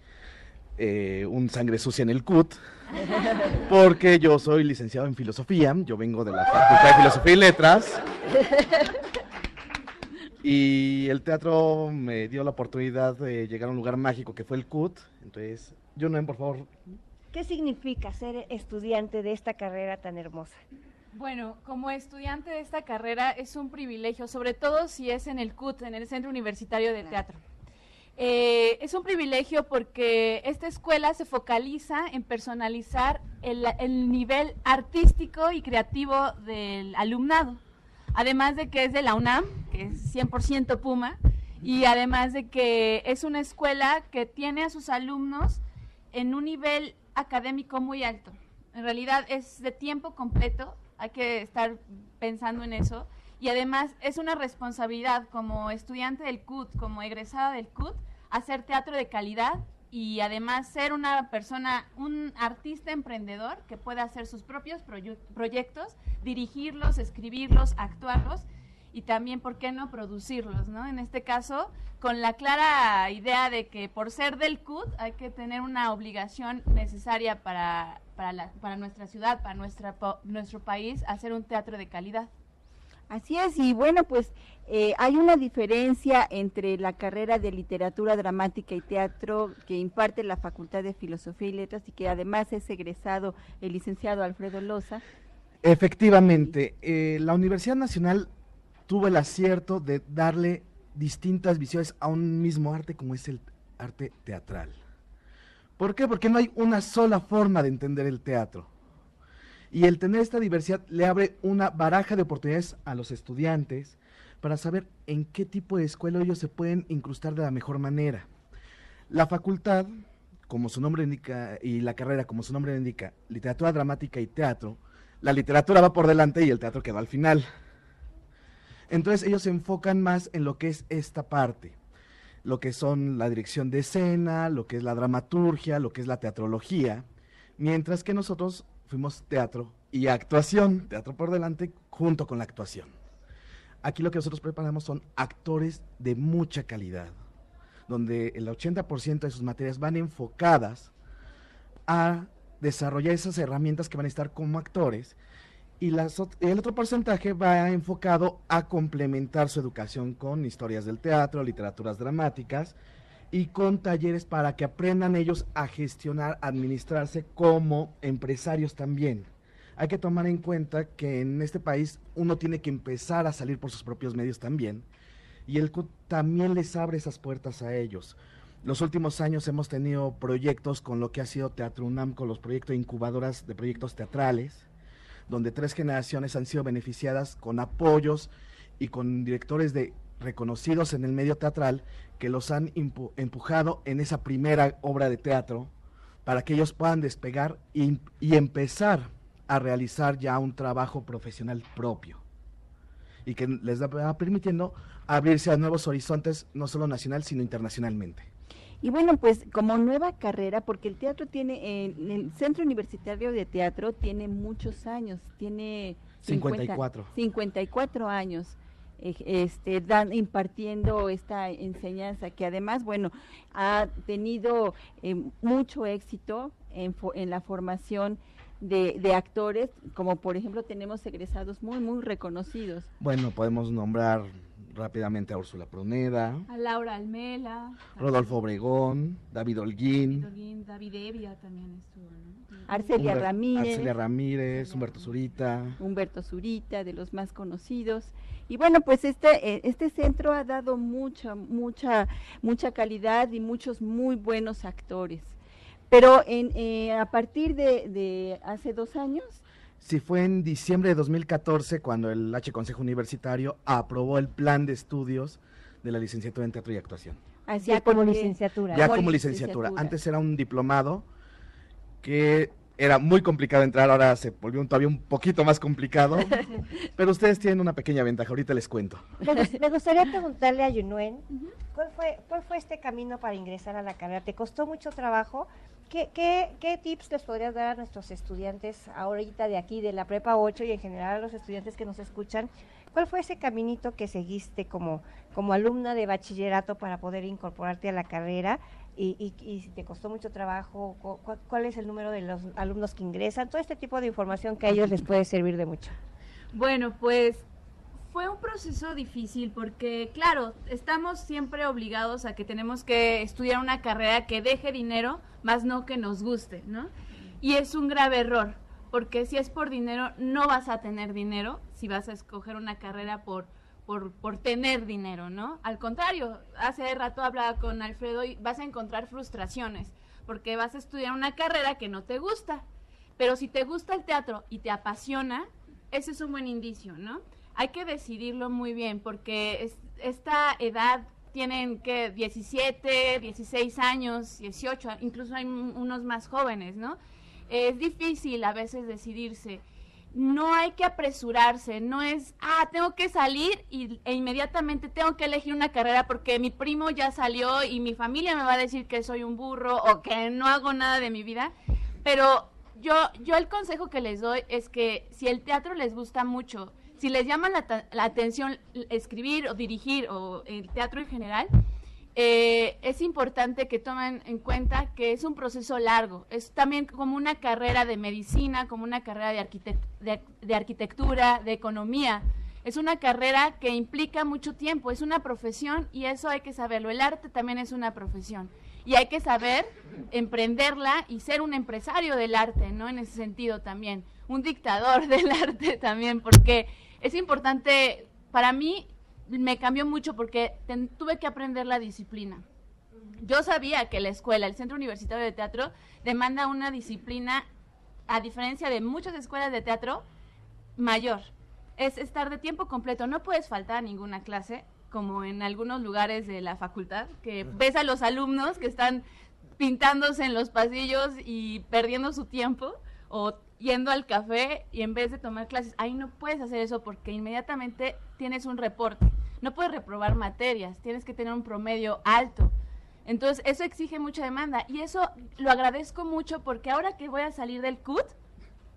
eh, un sangre sucia en el CUT. Porque yo soy licenciado en filosofía. Yo vengo de la Facultad de Filosofía y Letras. Y el teatro me dio la oportunidad de llegar a un lugar mágico que fue el CUT. Entonces, Yunuen, por favor, ¿Qué significa ser estudiante de esta carrera tan hermosa? Bueno, como estudiante de esta carrera es un privilegio, sobre todo si es en el CUT, en el Centro Universitario de Teatro. Eh, es un privilegio porque esta escuela se focaliza en personalizar el, el nivel artístico y creativo del alumnado. Además de que es de la UNAM, que es 100% Puma, y además de que es una escuela que tiene a sus alumnos en un nivel académico muy alto. En realidad es de tiempo completo, hay que estar pensando en eso. Y además es una responsabilidad como estudiante del CUT, como egresada del CUT, hacer teatro de calidad y además ser una persona, un artista emprendedor que pueda hacer sus propios proyectos, dirigirlos, escribirlos, actuarlos y también, ¿por qué no producirlos? ¿no? En este caso, con la clara idea de que por ser del CUT hay que tener una obligación necesaria para, para, la- para nuestra ciudad, para nuestra, po- nuestro país, hacer un teatro de calidad. Así es, y bueno, pues eh, hay una diferencia entre la carrera de literatura dramática y teatro que imparte la Facultad de Filosofía y Letras y que además es egresado el licenciado Alfredo Loza. Efectivamente, eh, la Universidad Nacional tuvo el acierto de darle distintas visiones a un mismo arte como es el arte teatral. ¿Por qué? Porque no hay una sola forma de entender el teatro. Y el tener esta diversidad le abre una baraja de oportunidades a los estudiantes para saber en qué tipo de escuela ellos se pueden incrustar de la mejor manera. La facultad, como su nombre indica, y la carrera, como su nombre indica, literatura dramática y teatro, la literatura va por delante y el teatro queda al final. Entonces ellos se enfocan más en lo que es esta parte, lo que son la dirección de escena, lo que es la dramaturgia, lo que es la teatrología, mientras que nosotros fuimos teatro y actuación, teatro por delante junto con la actuación. Aquí lo que nosotros preparamos son actores de mucha calidad, donde el 80% de sus materias van enfocadas a desarrollar esas herramientas que van a estar como actores y las el otro porcentaje va enfocado a complementar su educación con historias del teatro, literaturas dramáticas y con talleres para que aprendan ellos a gestionar, administrarse como empresarios también. Hay que tomar en cuenta que en este país uno tiene que empezar a salir por sus propios medios también y el CUT también les abre esas puertas a ellos. Los últimos años hemos tenido proyectos con lo que ha sido Teatro UNAM, con los proyectos incubadoras de proyectos teatrales, donde tres generaciones han sido beneficiadas con apoyos y con directores de reconocidos en el medio teatral que los han empujado en esa primera obra de teatro para que ellos puedan despegar y, y empezar a realizar ya un trabajo profesional propio y que les va permitiendo abrirse a nuevos horizontes, no solo nacional, sino internacionalmente. Y bueno, pues como nueva carrera, porque el teatro tiene, eh, el Centro Universitario de Teatro tiene muchos años, tiene 50 54. 54 años este, dan, impartiendo esta enseñanza, que además, bueno, ha tenido eh, mucho éxito en, fo- en la formación de, de actores, como por ejemplo tenemos egresados muy, muy reconocidos. Bueno, podemos nombrar rápidamente a Úrsula Pruneda, A Laura Almela. Rodolfo Obregón, David Holguín, David David Evia también estuvo, ¿no? Arcelia Humber- Ramírez. Arcelia Ramírez, Humberto Zurita. Humberto Zurita, de los más conocidos. Y bueno, pues este, eh, este centro ha dado mucha, mucha, mucha calidad y muchos muy buenos actores. Pero en, eh, a partir de, de hace dos años, Sí, fue en diciembre de 2014 cuando el H Consejo Universitario aprobó el plan de estudios de la licenciatura en teatro y actuación. así Ya como licenciatura. Ya como licenciatura. Antes era un diplomado que era muy complicado entrar, ahora se volvió un- todavía un poquito más complicado. pero ustedes tienen una pequeña ventaja, ahorita les cuento. Me gustaría preguntarle a Yunuen, ¿cuál fue, ¿cuál fue este camino para ingresar a la carrera? ¿Te costó mucho trabajo? ¿Qué, qué, qué tips les podrías dar a nuestros estudiantes ahorita de aquí, de la Prepa 8 y en general a los estudiantes que nos escuchan? ¿Cuál fue ese caminito que seguiste como, como alumna de bachillerato para poder incorporarte a la carrera? Y, y, y si te costó mucho trabajo, cu- cu- ¿cuál es el número de los alumnos que ingresan? Todo este tipo de información que a ellos les puede servir de mucho. Bueno, pues fue un proceso difícil porque, claro, estamos siempre obligados a que tenemos que estudiar una carrera que deje dinero, más no que nos guste, ¿no? Y es un grave error, porque si es por dinero, no vas a tener dinero si vas a escoger una carrera por, por, por tener dinero, ¿no? Al contrario, hace rato hablaba con Alfredo y vas a encontrar frustraciones, porque vas a estudiar una carrera que no te gusta. Pero si te gusta el teatro y te apasiona, ese es un buen indicio, ¿no? Hay que decidirlo muy bien porque es- esta edad tienen que 17, 16 años, 18, incluso hay un- unos más jóvenes, ¿no? Es difícil a veces decidirse. No hay que apresurarse, no es, ah, tengo que salir y, e inmediatamente tengo que elegir una carrera porque mi primo ya salió y mi familia me va a decir que soy un burro o que no hago nada de mi vida. Pero yo, yo el consejo que les doy es que si el teatro les gusta mucho, si les llama la, la atención escribir o dirigir o el teatro en general, eh, es importante que tomen en cuenta que es un proceso largo. Es también como una carrera de medicina, como una carrera de, arquitect- de arquitectura, de economía. Es una carrera que implica mucho tiempo, es una profesión y eso hay que saberlo. El arte también es una profesión y hay que saber emprenderla y ser un empresario del arte, ¿no? En ese sentido también, un dictador del arte también, porque es importante, para mí me cambió mucho porque ten- tuve que aprender la disciplina. Yo sabía que la escuela, el Centro Universitario de Teatro, demanda una disciplina, a diferencia de muchas escuelas de teatro, mayor. Es estar de tiempo completo, no puedes faltar a ninguna clase, como en algunos lugares de la facultad, que ves a los alumnos que están pintándose en los pasillos y perdiendo su tiempo, o yendo al café y en vez de tomar clases, ahí no puedes hacer eso porque inmediatamente tienes un reporte. No puedes reprobar materias, tienes que tener un promedio alto. Entonces, eso exige mucha demanda y eso lo agradezco mucho porque ahora que voy a salir del CUT,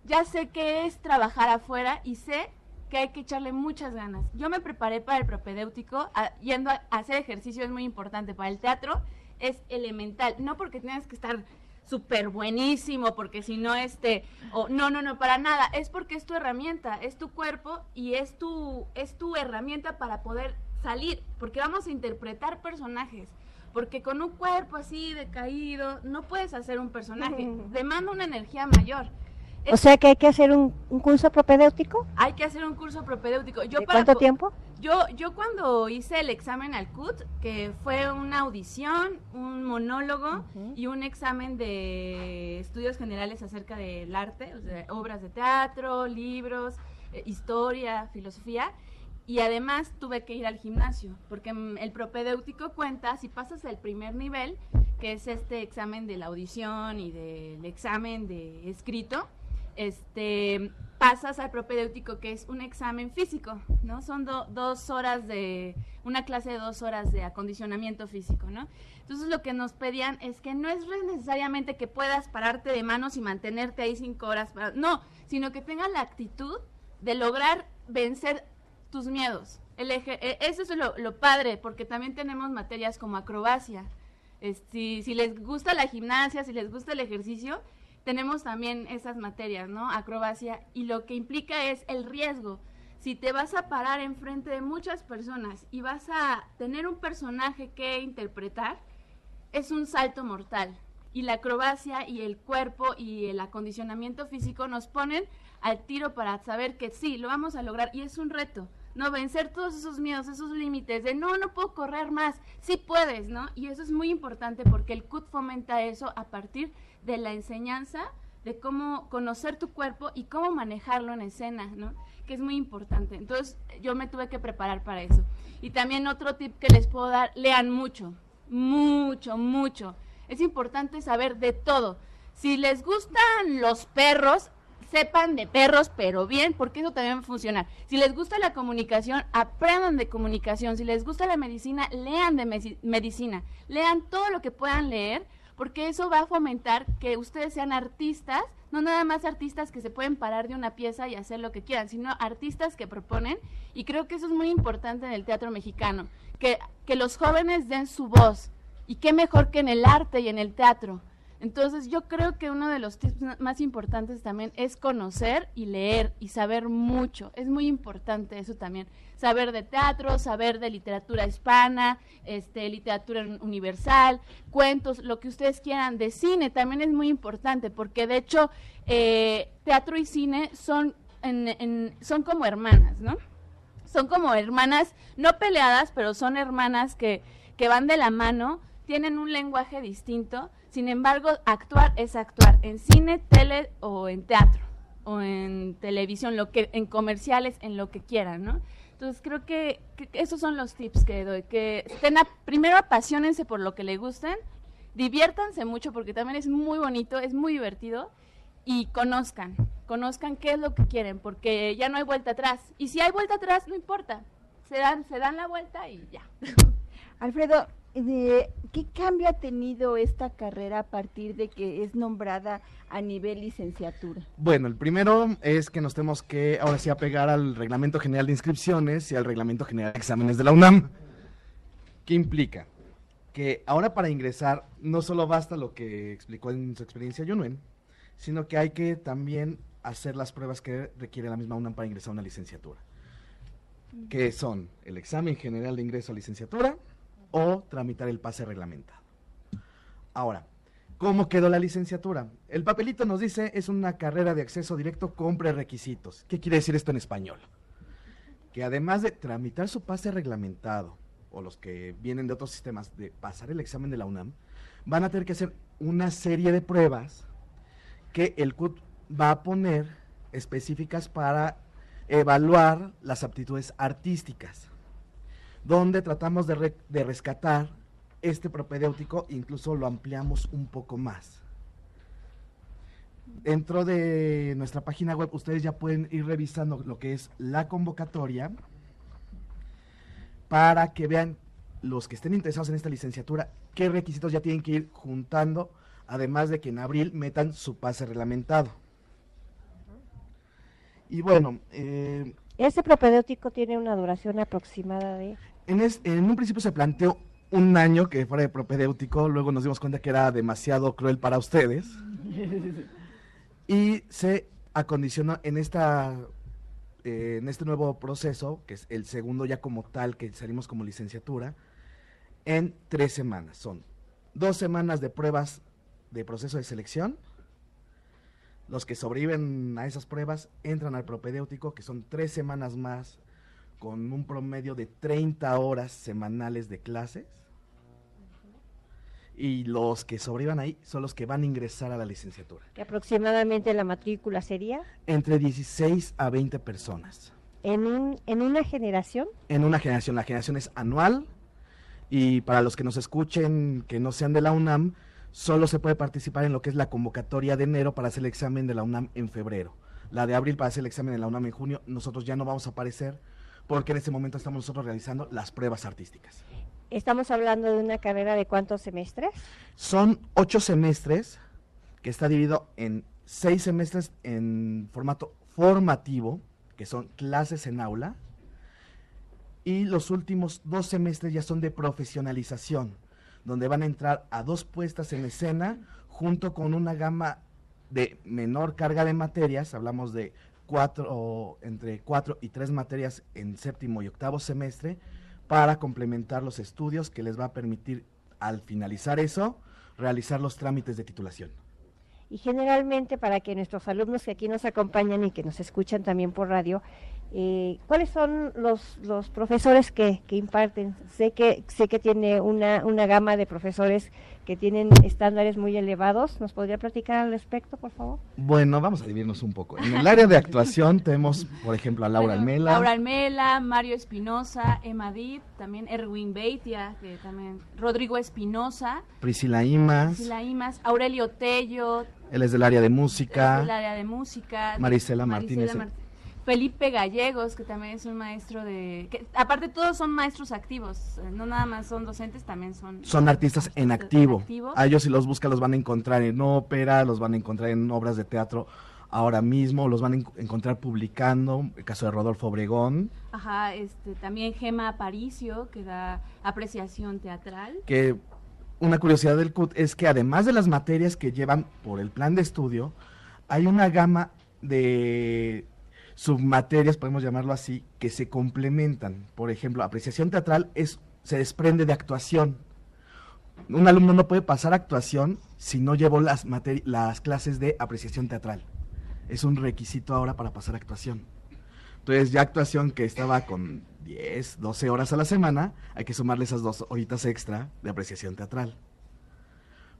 ya sé qué es trabajar afuera y sé que hay que echarle muchas ganas. Yo me preparé para el propedéutico, yendo a hacer ejercicio es muy importante. Para el teatro es elemental, no porque tienes que estar súper buenísimo, porque si no, este, o no, no, no, para nada, es porque es tu herramienta, es tu cuerpo y es tu, es tu herramienta para poder salir, porque vamos a interpretar personajes, porque con un cuerpo así decaído no puedes hacer un personaje, demanda una energía mayor. O sea que hay que hacer un, un curso propedéutico. Hay que hacer un curso propedéutico. Yo ¿De para cuánto po- tiempo? Yo, yo cuando hice el examen al CUT, que fue una audición, un monólogo y un examen de estudios generales acerca del arte, o sea, obras de teatro, libros, eh, historia, filosofía, y además tuve que ir al gimnasio, porque mm, el propedéutico cuenta, si pasas el primer nivel, que es este examen de la audición y del examen de escrito, este, pasas al propedéutico, que es un examen físico, ¿no? Son do- dos horas de, una clase de dos horas de acondicionamiento físico, ¿no? Entonces lo que nos pedían es que no es necesariamente que puedas pararte de manos y mantenerte ahí cinco horas, para- no, sino que tengas la actitud de lograr vencer tus miedos. El eje- e- eso es lo, lo padre, porque también tenemos materias como acrobacia. Es- si, si les gusta la gimnasia, si les gusta el ejercicio, tenemos también esas materias, ¿no? Acrobacia, y lo que implica es el riesgo si te vas a parar enfrente de muchas personas y vas a tener un personaje que interpretar, es un salto mortal. Y la acrobacia y el cuerpo y el acondicionamiento físico nos ponen al tiro para saber que sí, lo vamos a lograr y es un reto. No vencer todos esos miedos, esos límites de no, no puedo correr más, sí puedes, ¿no? Y eso es muy importante porque el CUT fomenta eso a partir de la enseñanza de cómo conocer tu cuerpo y cómo manejarlo en escena, ¿no? Que es muy importante. Entonces, yo me tuve que preparar para eso. Y también otro tip que les puedo dar, lean mucho, mucho, mucho. Es importante saber de todo. Si les gustan los perros, sepan de perros, pero bien, porque eso también va a funcionar. Si les gusta la comunicación, aprendan de comunicación. Si les gusta la medicina, lean de medicina. Lean todo lo que puedan leer, porque eso va a fomentar que ustedes sean artistas, no nada más artistas que se pueden parar de una pieza y hacer lo que quieran, sino artistas que proponen. Y creo que eso es muy importante en el teatro mexicano, que, que los jóvenes den su voz. Y qué mejor que en el arte y en el teatro. Entonces yo creo que uno de los tips más importantes también es conocer y leer y saber mucho. Es muy importante eso también. Saber de teatro, saber de literatura hispana, este, literatura un- universal, cuentos, lo que ustedes quieran. De cine también es muy importante porque de hecho eh, teatro y cine son, en- en- son como hermanas, ¿no? son como hermanas, no peleadas, pero son hermanas que, que van de la mano, tienen un lenguaje distinto, sin embargo, actuar es actuar en cine, tele o en teatro o en televisión, lo que en comerciales, en lo que quieran, ¿no? Entonces creo que, esos son los tips que doy, que primero apasionense por lo que les gusten, diviértanse mucho porque también es muy bonito, es muy divertido y conozcan, conozcan qué es lo que quieren, porque ya no hay vuelta atrás. Y si hay vuelta atrás, no importa, se dan, se dan la vuelta y ya. Alfredo, ¿qué cambio ha tenido esta carrera a partir de que es nombrada a nivel licenciatura? Bueno, el primero es que nos tenemos que ahora sí apegar al Reglamento General de Inscripciones y al Reglamento General de Exámenes de la UNAM. ¿Qué implica? Que ahora para ingresar no solo basta lo que explicó en su experiencia Yunuen, sino que hay que también hacer las pruebas que requiere la misma UNAM para ingresar a una licenciatura. Que son el examen general de ingreso a licenciatura o tramitar el pase reglamentado. Ahora, ¿Cómo quedó la licenciatura? El papelito nos dice es una carrera de acceso directo con prerequisitos. ¿Qué quiere decir esto en español? Que además de tramitar su pase reglamentado, o los que vienen de otros sistemas, de pasar el examen de la UNAM, van a tener que hacer una serie de pruebas que el CUT va a poner específicas para evaluar las aptitudes artísticas, donde tratamos de, re- de rescatar este propedéutico, incluso lo ampliamos un poco más. Dentro de nuestra página web ustedes ya pueden ir revisando lo que es la convocatoria para que vean los que estén interesados en esta licenciatura qué requisitos ya tienen que ir juntando, además de que en abril metan su pase reglamentado. Y bueno, eh, Este propedéutico tiene una duración aproximada de... en, es- en un principio se planteó un año que fuera de propedéutico, luego nos dimos cuenta que era demasiado cruel para ustedes y se acondicionó en esta eh, en este nuevo proceso, que es el segundo ya como tal, que salimos como licenciatura, en tres semanas. Son dos semanas de pruebas de proceso de selección. Los que sobreviven a esas pruebas entran al propedéutico, que son tres semanas más, con un promedio de 30 horas semanales de clases. Y los que sobrevivan ahí son los que van a ingresar a la licenciatura. que aproximadamente la matrícula sería Entre 16 a 20 personas. en, un, en una generación. En una generación, la generación es anual. Y para los que nos escuchen que no sean de la UNAM, solo se puede participar en lo que es la convocatoria de enero para hacer el examen de la UNAM en febrero. La de abril para hacer el examen de la UNAM en junio, nosotros ya no vamos a aparecer porque en este momento estamos nosotros realizando las pruebas artísticas. Estamos hablando de una carrera de cuántos semestres. Son ocho semestres que está dividido en seis semestres en formato formativo, que son clases en aula, y los últimos dos semestres ya son de profesionalización, donde van a entrar a dos puestas en escena junto con una gama de menor carga de materias, hablamos de cuatro, entre cuatro y tres materias en séptimo y octavo semestre para complementar los estudios que les va a permitir al finalizar eso realizar los trámites de titulación. Y generalmente para que nuestros alumnos que aquí nos acompañan y que nos escuchan también por radio, eh, ¿cuáles son los, los profesores que, que imparten? Sé que, sé que tiene una, una gama de profesores que tienen estándares muy elevados. ¿Nos podría platicar al respecto, por favor? Bueno, vamos a dividirnos un poco. En el área de actuación tenemos, por ejemplo, a Laura Bueno, Almela. Laura Almela, Mario Espinosa, Emma Dip, también Erwin Beitia, que también Rodrigo Espinosa, Priscila Imas, Priscila Imas, Aurelio Tello, él es del área de música. del área de música, Marisela Martínez. Mart- Felipe Gallegos, que también es un maestro de... Que, aparte todos son maestros activos, eh, no nada más son docentes, también son... Son artistas en activo. activo. A ellos si los busca los van a encontrar en ópera, los van a encontrar en obras de teatro ahora mismo, los van a en- encontrar publicando, el caso de Rodolfo Obregón, Ajá, este, también Gema Aparicio, que da apreciación teatral. que una curiosidad del CUT es que además de las materias que llevan por el plan de estudio, hay una gama de submaterias, podemos llamarlo así, que se complementan. Por ejemplo, apreciación teatral es se desprende de actuación. Un alumno no puede pasar actuación si no llevó las, las clases de apreciación teatral. Es un requisito ahora para pasar actuación. Entonces, ya actuación que estaba con 10, 12 horas a la semana, hay que sumarle esas dos horitas extra de apreciación teatral.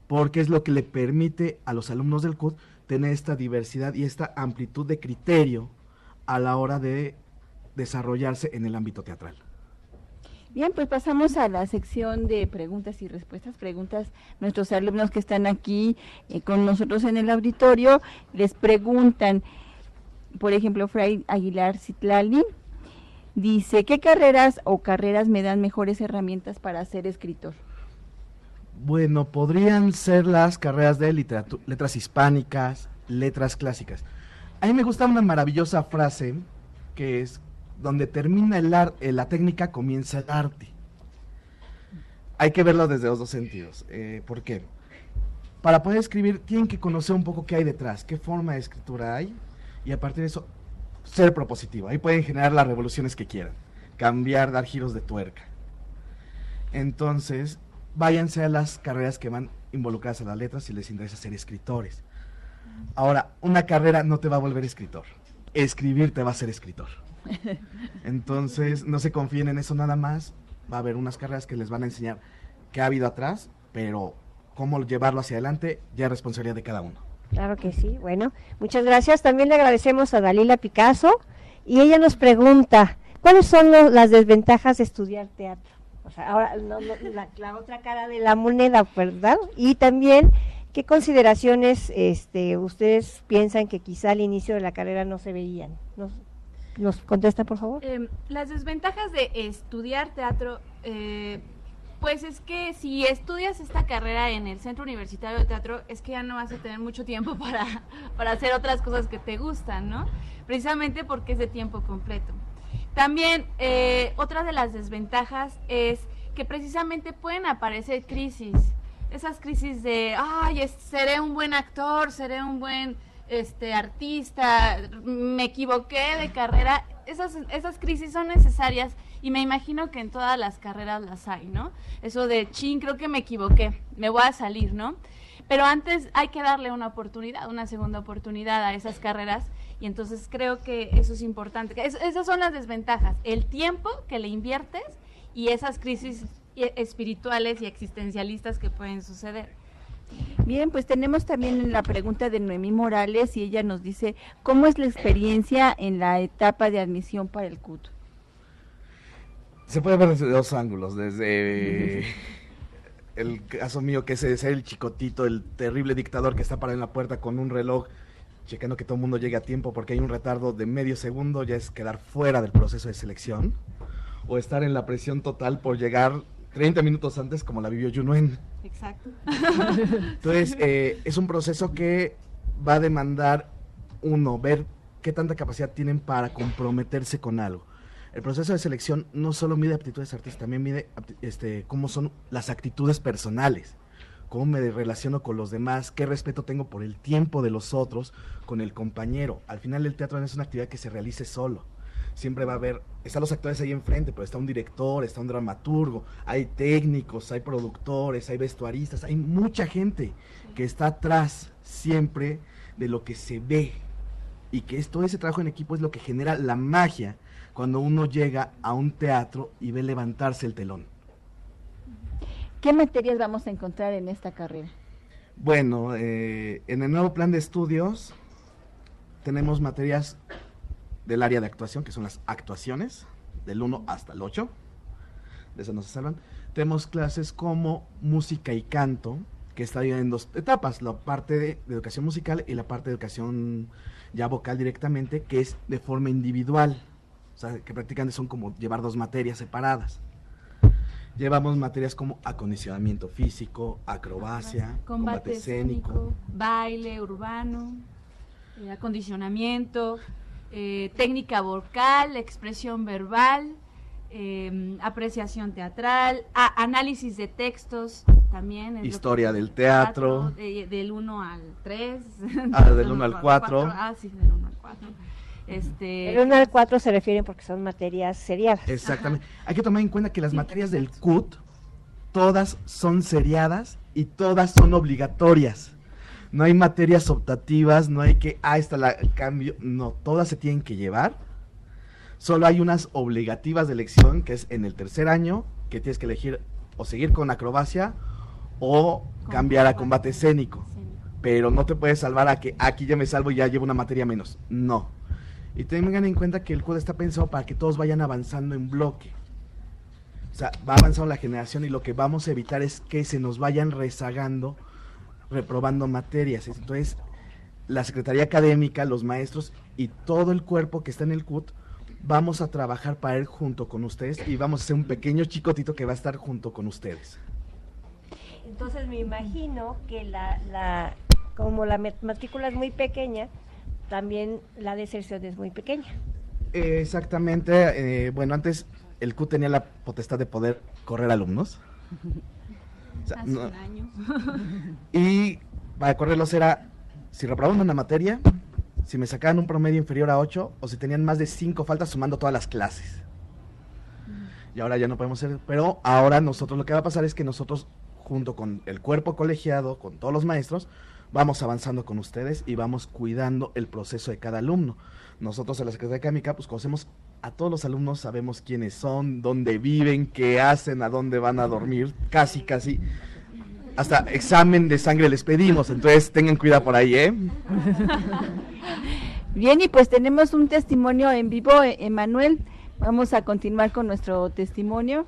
Porque es lo que le permite a los alumnos del CUT tener esta diversidad y esta amplitud de criterio a la hora de desarrollarse en el ámbito teatral. Bien, pues pasamos a la sección de preguntas y respuestas. Preguntas, nuestros alumnos que están aquí eh, con nosotros en el auditorio, les preguntan, por ejemplo, Fray Aguilar Citlali, dice, ¿qué carreras o carreras me dan mejores herramientas para ser escritor? Bueno, podrían ser las carreras de letras hispánicas, letras clásicas. A mí me gusta una maravillosa frase que es donde termina el ar- eh, la técnica comienza el arte. Hay que verlo desde los dos sentidos. Eh, ¿Por qué? Para poder escribir tienen que conocer un poco qué hay detrás, qué forma de escritura hay y a partir de eso ser propositivo. Ahí pueden generar las revoluciones que quieran, cambiar, dar giros de tuerca. Entonces, váyanse a las carreras que van involucradas a las letras si les interesa ser escritores. Ahora, una carrera no te va a volver escritor. Escribir te va a hacer escritor. Entonces, no se confíen en eso nada más. Va a haber unas carreras que les van a enseñar qué ha habido atrás, pero cómo llevarlo hacia adelante ya es responsabilidad de cada uno. Claro que sí. Bueno, muchas gracias. También le agradecemos a Dalila Picasso y ella nos pregunta, ¿cuáles son lo- las desventajas de estudiar teatro? O sea, ahora no- no, la, la otra cara de la moneda, ¿verdad? Y también, ¿qué consideraciones este, ustedes piensan que quizá al inicio de la carrera no se veían? ¿Nos, nos contesta, por favor? Em, las desventajas de estudiar teatro, eh, pues es que si estudias esta carrera en el Centro Universitario de Teatro, es que ya no vas a tener mucho tiempo para, para hacer otras cosas que te gustan, ¿no? Precisamente porque es de tiempo completo. También, eh, otra de las desventajas es que precisamente pueden aparecer crisis. Esas crisis de, ay, seré un buen actor, seré un buen este artista, me equivoqué de carrera. Esas, esas crisis son necesarias y me imagino que en todas las carreras las hay, ¿no? Eso de, chin, creo que me equivoqué, me voy a salir, ¿no? Pero antes hay que darle una oportunidad, una segunda oportunidad a esas carreras y entonces creo que eso es importante. Es- esas son las desventajas, el tiempo que le inviertes y esas crisis espirituales y existencialistas que pueden suceder. Bien, pues tenemos también la pregunta de Noemí Morales y ella nos dice, ¿cómo es la experiencia en la etapa de admisión para el CUT? Se puede ver desde dos ángulos, desde el caso mío que es de ser el chicotito, el terrible dictador que está parado en la puerta con un reloj, checando que todo el mundo llegue a tiempo porque hay un retardo de medio segundo, ya es quedar fuera del proceso de selección, o estar en la presión total por llegar 30 minutos antes como la vivió Junuen. Exacto. Entonces, eh, es un proceso que va a demandar, uno, ver qué tanta capacidad tienen para comprometerse con algo. El proceso de selección no solo mide aptitudes artísticas, también mide este, cómo son las actitudes personales. cómo me relaciono con los demás, qué respeto tengo por el tiempo de los otros, con el compañero. Al final el teatro no es una actividad que se realice solo. Siempre va a haber, están los actores ahí enfrente, pero está un director, está un dramaturgo, hay técnicos, hay productores, hay vestuaristas, hay mucha gente que está atrás siempre de lo que se ve. Y que todo ese trabajo en equipo es lo que genera la magia cuando uno llega a un teatro y ve levantarse el telón. ¿Qué materias vamos a encontrar en esta carrera? Bueno, eh, en el nuevo plan de estudios tenemos materias del área de actuación, que son las actuaciones, del 1 hasta el 8, de eso no se salvan. Tenemos clases como música y canto, que está dividida en dos etapas, la parte de, de educación musical y la parte de educación ya vocal directamente, que es de forma individual, o sea, que prácticamente son como llevar dos materias separadas. Llevamos materias como acondicionamiento físico, acrobacia, combate, escénico, baile urbano, eh, acondicionamiento, eh, técnica vocal, expresión verbal, eh, apreciación teatral, a- análisis de textos también. es Historia del teatro. de- del 1 al 3. Ah, del uno al cuatro. Ah, sí, del 1 al 4. Este, El 1 al 4 se refieren porque son materias seriadas. Exactamente. Hay que tomar en cuenta que las materias del CUT, todas son seriadas y todas son obligatorias. No hay materias optativas, no hay que, ah, esta la cambio. No, todas se tienen que llevar. Solo hay unas obligativas de elección, que es en el tercer año, que tienes que elegir o seguir con acrobacia o cambiar a combate escénico. Pero no te puedes salvar a que aquí ya me salvo y ya llevo una materia menos. No. Y tengan en cuenta que el CUT está pensado para que todos vayan avanzando en bloque. O sea, va avanzando la generación y lo que vamos a evitar es que se nos vayan rezagando, reprobando materias. Entonces, la Secretaría Académica, los maestros y todo el cuerpo que está en el CUT, vamos a trabajar para ir junto con ustedes y vamos a hacer un pequeño chicotito que va a estar junto con ustedes. Entonces me imagino que la, la como la matrícula es muy pequeña, también la deserción es muy pequeña. Eh, exactamente, eh, bueno, antes el CUT tenía la potestad de poder correr alumnos. O sea, hace no- un año. Y para correrlos era, si reprobaban una materia, si me sacaban un promedio inferior a 8 o si tenían más de 5 faltas sumando todas las clases. Y ahora ya no podemos hacer, pero ahora nosotros lo que va a pasar es que nosotros, junto con el cuerpo colegiado, con todos los maestros, vamos avanzando con ustedes y vamos cuidando el proceso de cada alumno. Nosotros en la Secretaría Académica, pues conocemos a todos los alumnos, sabemos quiénes son, dónde viven, qué hacen, a dónde van a dormir, casi, casi. Hasta examen de sangre les pedimos, entonces tengan cuidado por ahí, ¿eh? Bien, y pues tenemos un testimonio en vivo, eh, Emanuel. Vamos a continuar con nuestro testimonio.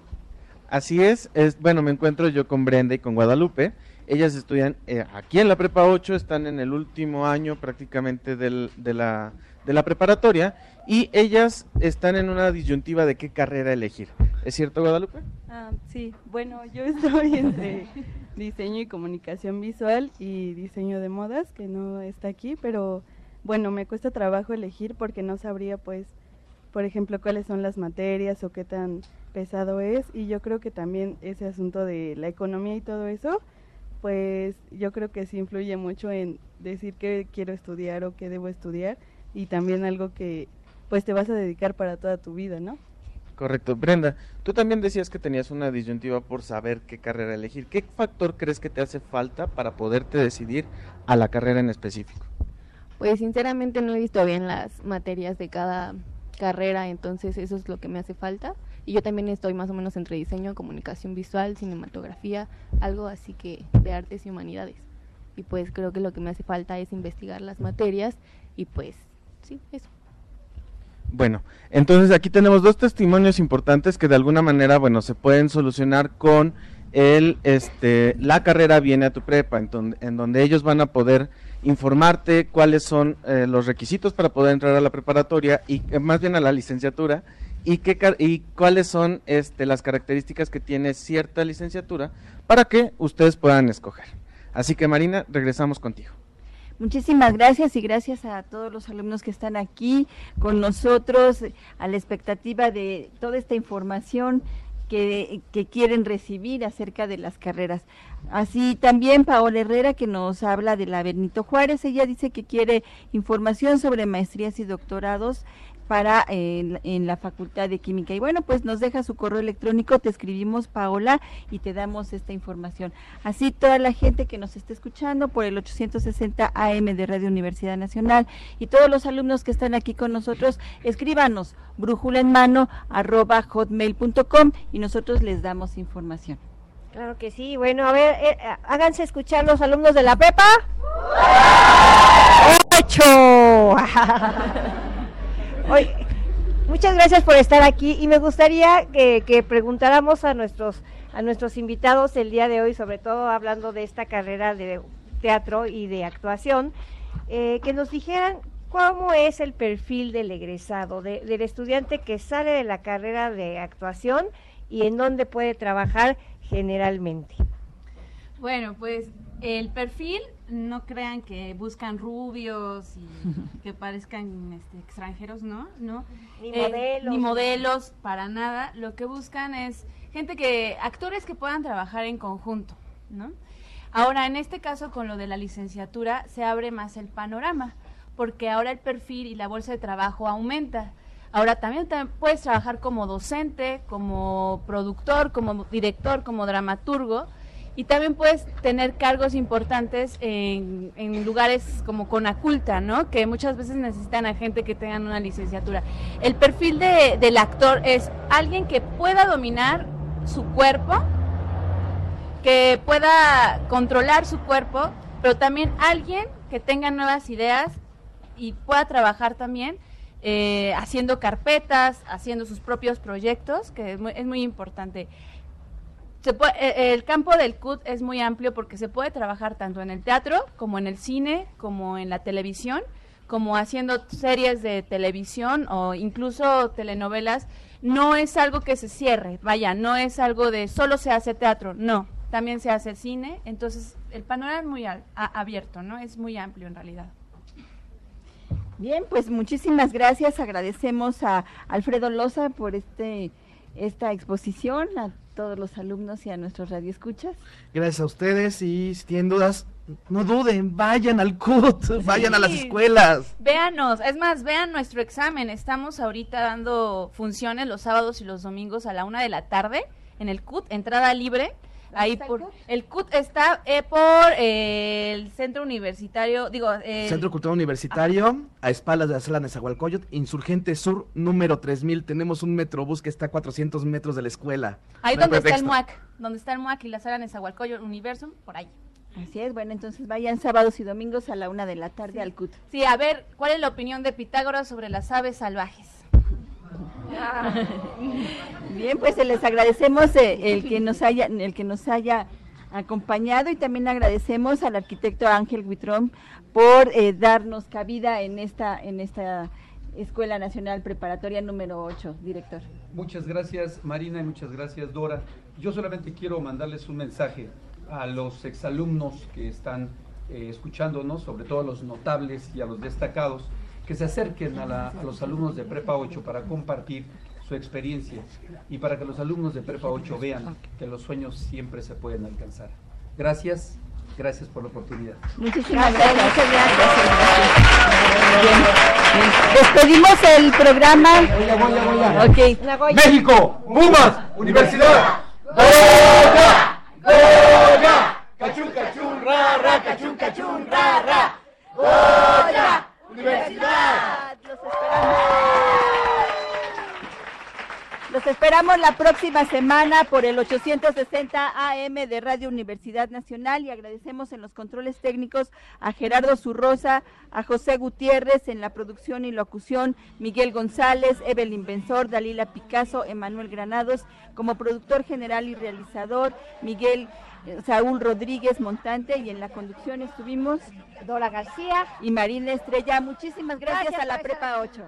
Así es, es, bueno, me encuentro yo con Brenda y con Guadalupe. Ellas estudian eh, aquí en la Prepa 8, están en el último año prácticamente del- de, la, de la preparatoria y ellas están en una disyuntiva de qué carrera elegir. ¿Es cierto, Guadalupe? Ah, sí, bueno, yo estoy entre diseño y comunicación visual y diseño de modas, que no está aquí, pero bueno, me cuesta trabajo elegir porque no sabría, pues, por ejemplo, cuáles son las materias o qué tan pesado es. Y yo creo que también ese asunto de la economía y todo eso, pues yo creo que sí influye mucho en decir qué quiero estudiar o qué debo estudiar y también algo que pues te vas a dedicar para toda tu vida, ¿no? Correcto. Brenda, tú también decías que tenías una disyuntiva por saber qué carrera elegir. ¿Qué factor crees que te hace falta para poderte decidir a la carrera en específico? Pues sinceramente no he visto bien las materias de cada carrera, entonces eso es lo que me hace falta. Y yo también estoy más o menos entre diseño, comunicación visual, cinematografía, algo así que de artes y humanidades. Y pues creo que lo que me hace falta es investigar las materias y pues sí, eso. Bueno, entonces aquí tenemos dos testimonios importantes que de alguna manera, bueno, se pueden solucionar con el, este, la carrera viene a tu prepa, en donde, en donde ellos van a poder informarte cuáles son eh, los requisitos para poder entrar a la preparatoria y eh, más bien a la licenciatura y qué y cuáles son este, las características que tiene cierta licenciatura para que ustedes puedan escoger. Así que Marina, regresamos contigo. Muchísimas gracias y gracias a todos los alumnos que están aquí con nosotros, a la expectativa de toda esta información que, que quieren recibir acerca de las carreras. Así también Paola Herrera que nos habla de la Benito Juárez, ella dice que quiere información sobre maestrías y doctorados para eh, en la Facultad de Química. Y bueno, pues nos deja su correo electrónico, te escribimos Paola y te damos esta información. Así toda la gente que nos esté escuchando por el 860 AM de Radio Universidad Nacional y todos los alumnos que están aquí con nosotros, escríbanos brújula en mano arroba hotmail.com y nosotros les damos información. Claro que sí. Bueno, a ver, eh, háganse escuchar los alumnos de la prepa. ¡Ocho! Hoy, muchas gracias por estar aquí y me gustaría que, preguntáramos a nuestros a nuestros invitados el día de hoy, sobre todo hablando de esta carrera de teatro y de actuación, eh, que nos dijeran cómo es el perfil del egresado, de- del estudiante que sale de la carrera de actuación y en dónde puede trabajar generalmente. Bueno, pues el perfil, no crean que buscan rubios y que parezcan este, extranjeros, ¿no? ¿no? Ni Eh, modelos. Ni modelos, para nada. Lo que buscan es gente que, actores que puedan trabajar en conjunto, ¿no? Ahora, en este caso, con lo de la licenciatura, se abre más el panorama, porque ahora el perfil y la bolsa de trabajo aumenta. Ahora también, tam- puedes trabajar como docente, como productor, como director, como dramaturgo, y también puedes tener cargos importantes en, en lugares como Conaculta, ¿no? Que muchas veces necesitan a gente que tengan una licenciatura. El perfil de- del actor es alguien que pueda dominar su cuerpo, que pueda controlar su cuerpo, pero también alguien que tenga nuevas ideas y pueda trabajar también eh, haciendo carpetas, haciendo sus propios proyectos, que es muy, es muy importante. Se puede- eh, el campo del CUT es muy amplio porque se puede trabajar tanto en el teatro como en el cine, como en la televisión, como haciendo series de televisión o incluso telenovelas. No es algo que se cierre, vaya, no es algo de solo se hace teatro, no, también se hace cine, entonces el panorama es muy al- a- abierto, ¿no? Es muy amplio en realidad. Bien, pues muchísimas gracias. Agradecemos a Alfredo Loza por este esta exposición, a todos los alumnos y a nuestros radioescuchas. Gracias a ustedes y si tienen dudas, no duden, vayan al CUT, vayan a las escuelas. Véanos, es más, vean nuestro examen. Estamos ahorita dando funciones los sábados y los domingos a la una de la tarde en el CUT, entrada libre. Ahí por CUT? el CUT está eh, por eh, el centro universitario, digo, el- Centro Cultural Universitario, a espaldas de la sala Nezahualcóyotl, Insurgente Sur, número 3000. Tenemos un metrobús que está a 400 metros de la escuela. ahí No donde está el. MUAC, donde está el MUAC y la sala Nezahualcóyotl Universum, por ahí. Así es, bueno, entonces vayan sábados y domingos a la una de la tarde al CUT. Sí, a ver, ¿cuál es la opinión de Pitágoras sobre las aves salvajes? Bien, pues les agradecemos eh, el que nos haya, el que nos haya acompañado y también agradecemos al arquitecto Ángel Huitrón por eh, darnos cabida en esta, en esta Escuela Nacional Preparatoria número 8, director. Muchas gracias Marina y muchas gracias Dora. Yo solamente quiero mandarles un mensaje a los exalumnos que están eh, escuchándonos, sobre todo a los notables y a los destacados, que se acerquen a, la- a los alumnos de Prepa 8 para compartir su experiencia y para que los alumnos de Prepa 8 vean que los sueños siempre se pueden alcanzar. Gracias, gracias por la oportunidad. Muchísimas gracias. Muchas gracias. Bien, bien. Despedimos el programa. Ok. México, Pumas, Universidad. ¡Goya! ¡Goya! ¡Cachún, cachún, ra, ra, cachún, cachún, ra, ra! ¡Goya! ¡Universidad! Los esperamos la próxima semana por el 860 AM de Radio Universidad Nacional y agradecemos en los controles técnicos a Gerardo Zurrosa, a José Gutiérrez en la producción y locución, Miguel González, Evelyn Benzor, Dalila Picasso, Emanuel Granados, como productor general y realizador, Miguel Saúl Rodríguez Montante y en la conducción estuvimos Dora García y Marina Estrella. Muchísimas gracias, Gracias, a la. Prepa 8.